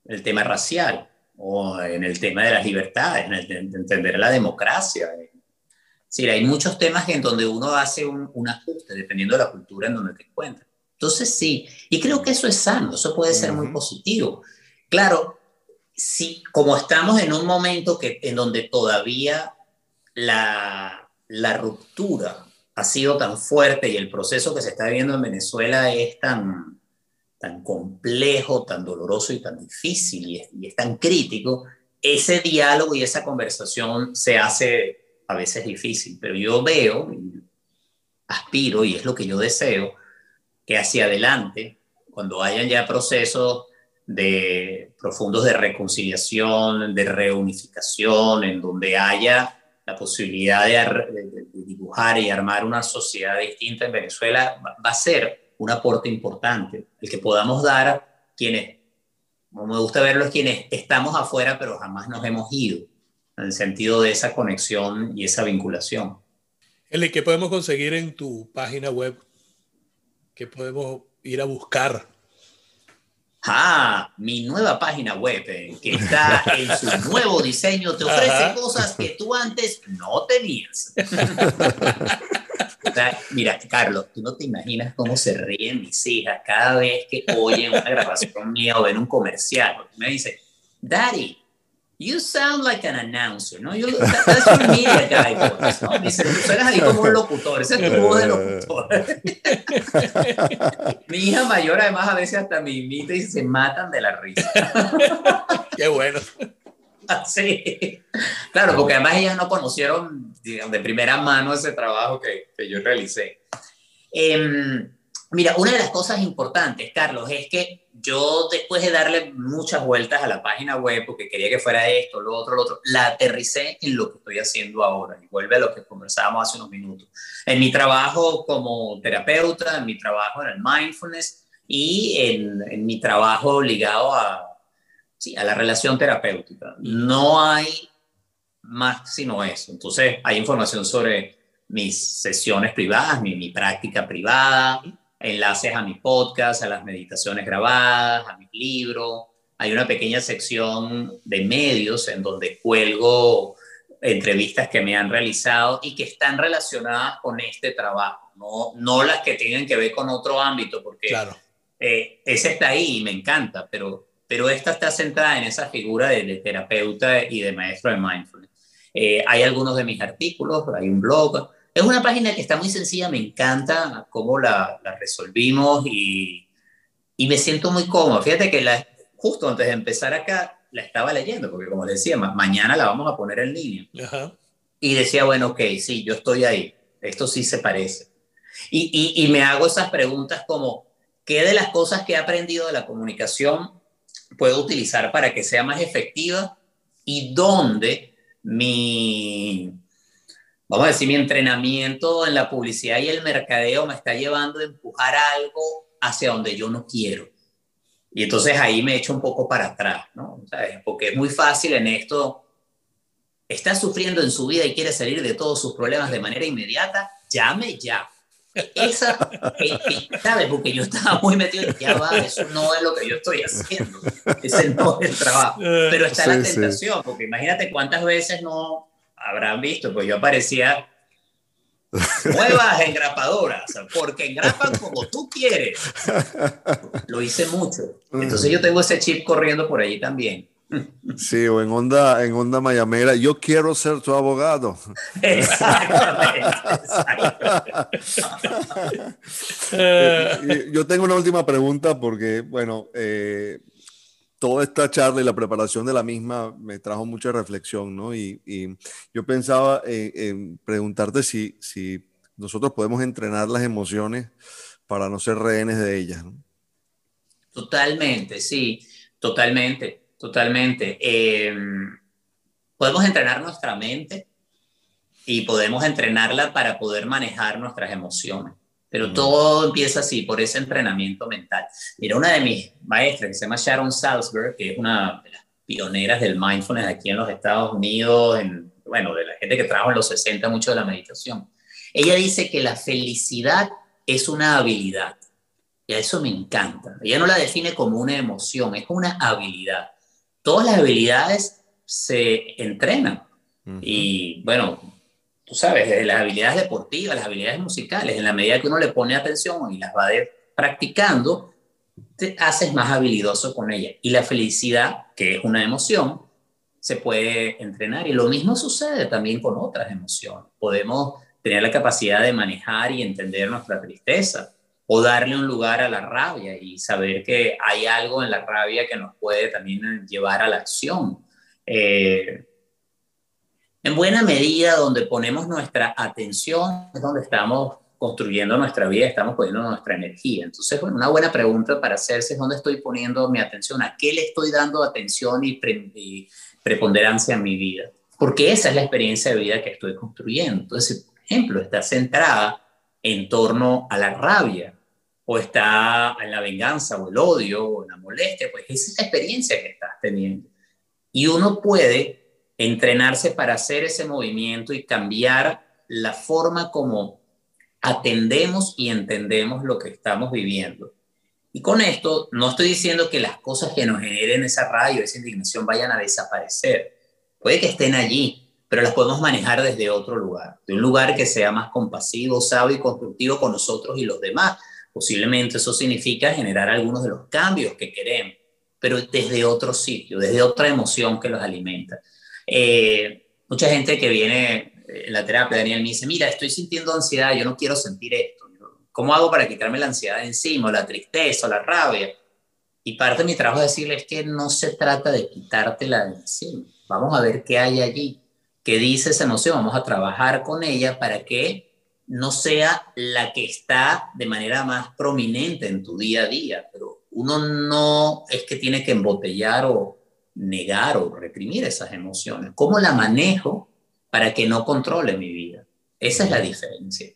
el tema racial o en el tema de las libertades, en el de entender la democracia. Sí, hay muchos temas en donde uno hace un, un, ajuste dependiendo de la cultura en donde te encuentras. Entonces sí, y creo que eso es sano, eso puede ser muy positivo. Claro, sí, como estamos en un momento que, en donde todavía la, la ruptura ha sido tan fuerte y el proceso que se está viviendo en Venezuela es tan, tan complejo, tan doloroso y tan difícil y es, y es tan crítico, ese diálogo y esa conversación se hace a veces difícil, pero yo veo, aspiro y es lo que yo deseo, que hacia adelante, cuando hayan ya procesos de profundos de reconciliación, de reunificación, en donde haya la posibilidad de, dibujar y armar una sociedad distinta en Venezuela va, a ser un aporte importante, el que podamos dar quienes, como me gusta verlo, es quienes estamos afuera pero jamás nos hemos ido, en el sentido de esa conexión y esa vinculación. Eli, ¿qué podemos conseguir en tu página web? ¿Qué podemos ir a buscar Ah, mi nueva página web, eh, que está en su nuevo diseño, te ofrece cosas que tú antes no tenías. mira, Carlos, tú no te imaginas cómo se ríen mis hijas cada vez que oyen una grabación mía o ven un comercial. me dice, Daddy, You sound like an announcer, ¿no? You, that, that's your media guy voice, ¿no? Dice, tú suenas ahí como un locutor, ese es tu voz de locutor. mi hija mayor además a veces hasta me imita y se matan de la risa. Qué bueno. Sí, claro, porque además ellas no conocieron digamos, de primera mano ese trabajo que, que yo realicé. Eh, mira, una de las cosas importantes, Carlos, es que yo después de darle muchas vueltas a la página web, porque quería que fuera esto, lo otro, lo otro, la aterricé en lo que estoy haciendo ahora. Y vuelve a lo que conversábamos hace unos minutos. En mi trabajo como terapeuta, en mi trabajo en el mindfulness y en, en mi trabajo ligado a, sí, a la relación terapéutica. No hay más sino eso. Entonces, hay información sobre mis sesiones privadas, mi, mi práctica privada enlaces a mi podcast, a las meditaciones grabadas, a mi libro. Hay una pequeña sección de medios en donde cuelgo entrevistas que me han realizado y que están relacionadas con este trabajo, no, no las que tengan que ver con otro ámbito, porque claro. eh, ese está ahí y me encanta, pero, pero esta está centrada en esa figura de, de terapeuta y de maestro de mindfulness. Eh, hay algunos de mis artículos, hay un blog, es una página que está muy sencilla, me encanta cómo la, resolvimos y, y, me siento muy cómodo. Fíjate que la, justo antes de empezar acá la estaba leyendo, porque como decía, mañana la vamos a poner en línea. Y decía, bueno, ok, sí, yo estoy ahí, esto sí se parece. Y, y, y me hago esas preguntas como, ¿qué de las cosas que he aprendido de la comunicación puedo utilizar para que sea más efectiva? ¿Y dónde mi vamos a decir, mi entrenamiento en la publicidad y el mercadeo me está llevando a empujar algo hacia donde yo no quiero. Y entonces ahí me echo un poco para atrás, ¿no? ¿Sabes? Porque es muy fácil en esto, está sufriendo en su vida y quiere salir de todos sus problemas de manera inmediata, llame ya. Esa, eh, eh, ¿sabes? Porque yo estaba muy metido en ya va, eso no es lo que yo estoy haciendo, ese no es el trabajo. Pero está la tentación, porque imagínate cuántas veces no habrán visto, pues yo aparecía Nuevas engrapadoras, porque engrapan como tú quieres. Lo hice mucho. Entonces yo tengo ese chip corriendo por allí también. Sí, o en onda, en onda mayamera, yo quiero ser tu abogado. Exactamente. yo tengo una última pregunta porque, bueno, eh, toda esta charla y la preparación de la misma me trajo mucha reflexión, ¿no? Y, yo pensaba en preguntarte si, si nosotros podemos entrenar las emociones para no ser rehenes de ellas. ¿no? Totalmente, sí, totalmente, totalmente. Em, podemos entrenar nuestra mente y podemos entrenarla para poder manejar nuestras emociones. Pero todo empieza así, por ese entrenamiento mental. Mira, una de mis maestras, que se llama Sharon Salzberg, que es una de las pioneras del mindfulness aquí en los Estados Unidos, en, bueno, de la gente que trabaja en los 60 mucho de la meditación. Ella dice que la felicidad es una habilidad. Y a eso me encanta. Ella no la define como una emoción, es una habilidad. Todas las habilidades se entrenan. Y bueno, tú sabes, desde las habilidades deportivas, las habilidades musicales, en la medida que uno le pone atención y las va practicando, te haces más habilidoso con ella. Y la felicidad, que es una emoción, se puede entrenar. Y lo mismo sucede también con otras emociones. Podemos tener la capacidad de manejar y entender nuestra tristeza o darle un lugar a la rabia y saber que hay algo en la rabia que nos puede también llevar a la acción. Eh, en buena medida, donde ponemos nuestra atención es donde estamos construyendo nuestra vida, estamos poniendo nuestra energía. Entonces, bueno, una buena pregunta para hacerse es dónde estoy poniendo mi atención, a qué le estoy dando atención y, preponderancia en mi vida, porque esa es la experiencia de vida que estoy construyendo. Entonces, por ejemplo, está centrada en torno a la rabia, o está en la venganza, o el odio, o la molestia, pues esa es la experiencia que estás teniendo. Y uno puede entrenarse para hacer ese movimiento y cambiar la forma como atendemos y entendemos lo que estamos viviendo. Y con esto no estoy diciendo que las cosas que nos generen esa rabia, esa indignación vayan a desaparecer. Puede que estén allí, pero las podemos manejar desde otro lugar, de un lugar que sea más compasivo, sabio y constructivo con nosotros y los demás. Posiblemente eso significa generar algunos de los cambios que queremos, pero desde otro sitio, desde otra emoción que los alimenta. Eh, mucha gente que viene en la terapia, Daniel, me dice, mira, estoy sintiendo ansiedad, yo no quiero sentir esto. ¿Cómo hago para quitarme la ansiedad de encima, la tristeza, la rabia? Y parte de mi trabajo es decirles que no se trata de quitártela de encima. Vamos a ver qué hay allí, qué dice esa emoción, vamos a trabajar con ella para que no sea la que está de manera más prominente en tu día a día, pero uno no es que tiene que embotellar o, negar o reprimir esas emociones? ¿Cómo la manejo para que no controle mi vida? Esa es la diferencia.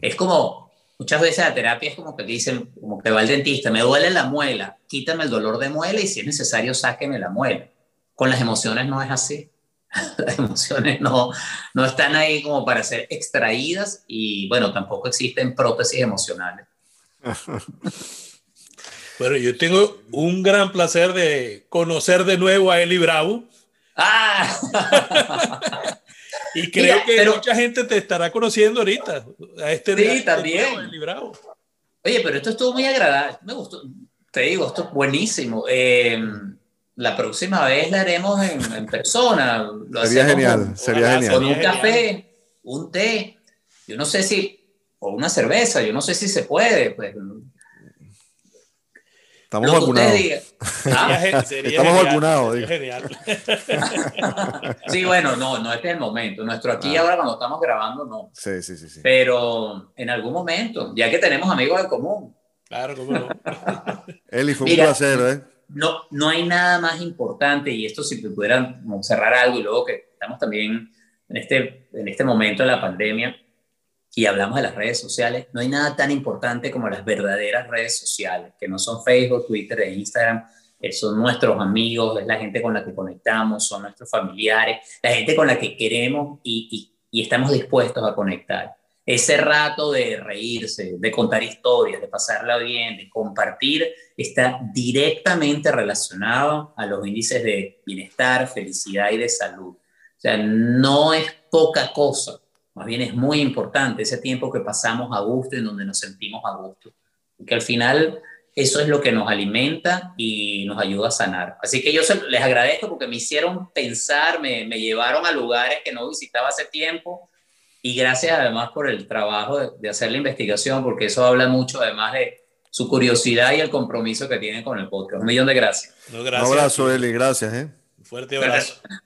Es como, muchas veces la terapia es como que dicen, como que va el dentista, me duele la muela, quítame el dolor de muela y si es necesario, sáqueme la muela. Con las emociones no es así. Las emociones no, no están ahí como para ser extraídas y bueno, tampoco existen prótesis emocionales. Bueno, yo tengo un gran placer de conocer de nuevo a Eli Bravo. ¡Ah! y creo que mucha gente te estará conociendo ahorita. A este sí, también. Eli Bravo. Oye, pero esto estuvo muy agradable. Me gustó. Te digo, esto es buenísimo. Em, la próxima vez la haremos en, persona. sería genial, sería genial. Con un café, un té. Yo no sé si, o una cerveza, yo no sé si se puede. Pues, Estamos vacunados. ¿Ah? Estamos vacunados. Genial. sí, bueno, no, no este es el momento. Nuestro aquí ah. ahora cuando estamos grabando, no. Sí, sí, sí, sí. Pero en algún momento, ya que tenemos amigos en común. Claro, cómo no. Eli, fue un placer, ¿eh? No, no hay nada más importante, y esto si pudieran cerrar algo, y luego que estamos también en este, en este momento de la pandemia, y hablamos de las redes sociales, no hay nada tan importante como las verdaderas redes sociales, que no son Facebook, Twitter e Instagram, eh, son nuestros amigos, es la gente con la que conectamos, son nuestros familiares, la gente con la que queremos y, y estamos dispuestos a conectar. Ese rato de reírse, de contar historias, de pasarla bien, de compartir, está directamente relacionado a los índices de bienestar, felicidad y de salud. O sea, no es poca cosa, más bien es muy importante ese tiempo que pasamos a gusto, en donde nos sentimos a gusto. Que al final eso es lo que nos alimenta y nos ayuda a sanar. Así que yo les agradezco porque me hicieron pensar, me, me llevaron a lugares que no visitaba hace tiempo y gracias además por el trabajo de, hacer la investigación, porque eso habla mucho además de su curiosidad y el compromiso que tienen con el podcast. Un millón de gracias. Un abrazo, Eli, gracias. ¿eh? Un fuerte abrazo.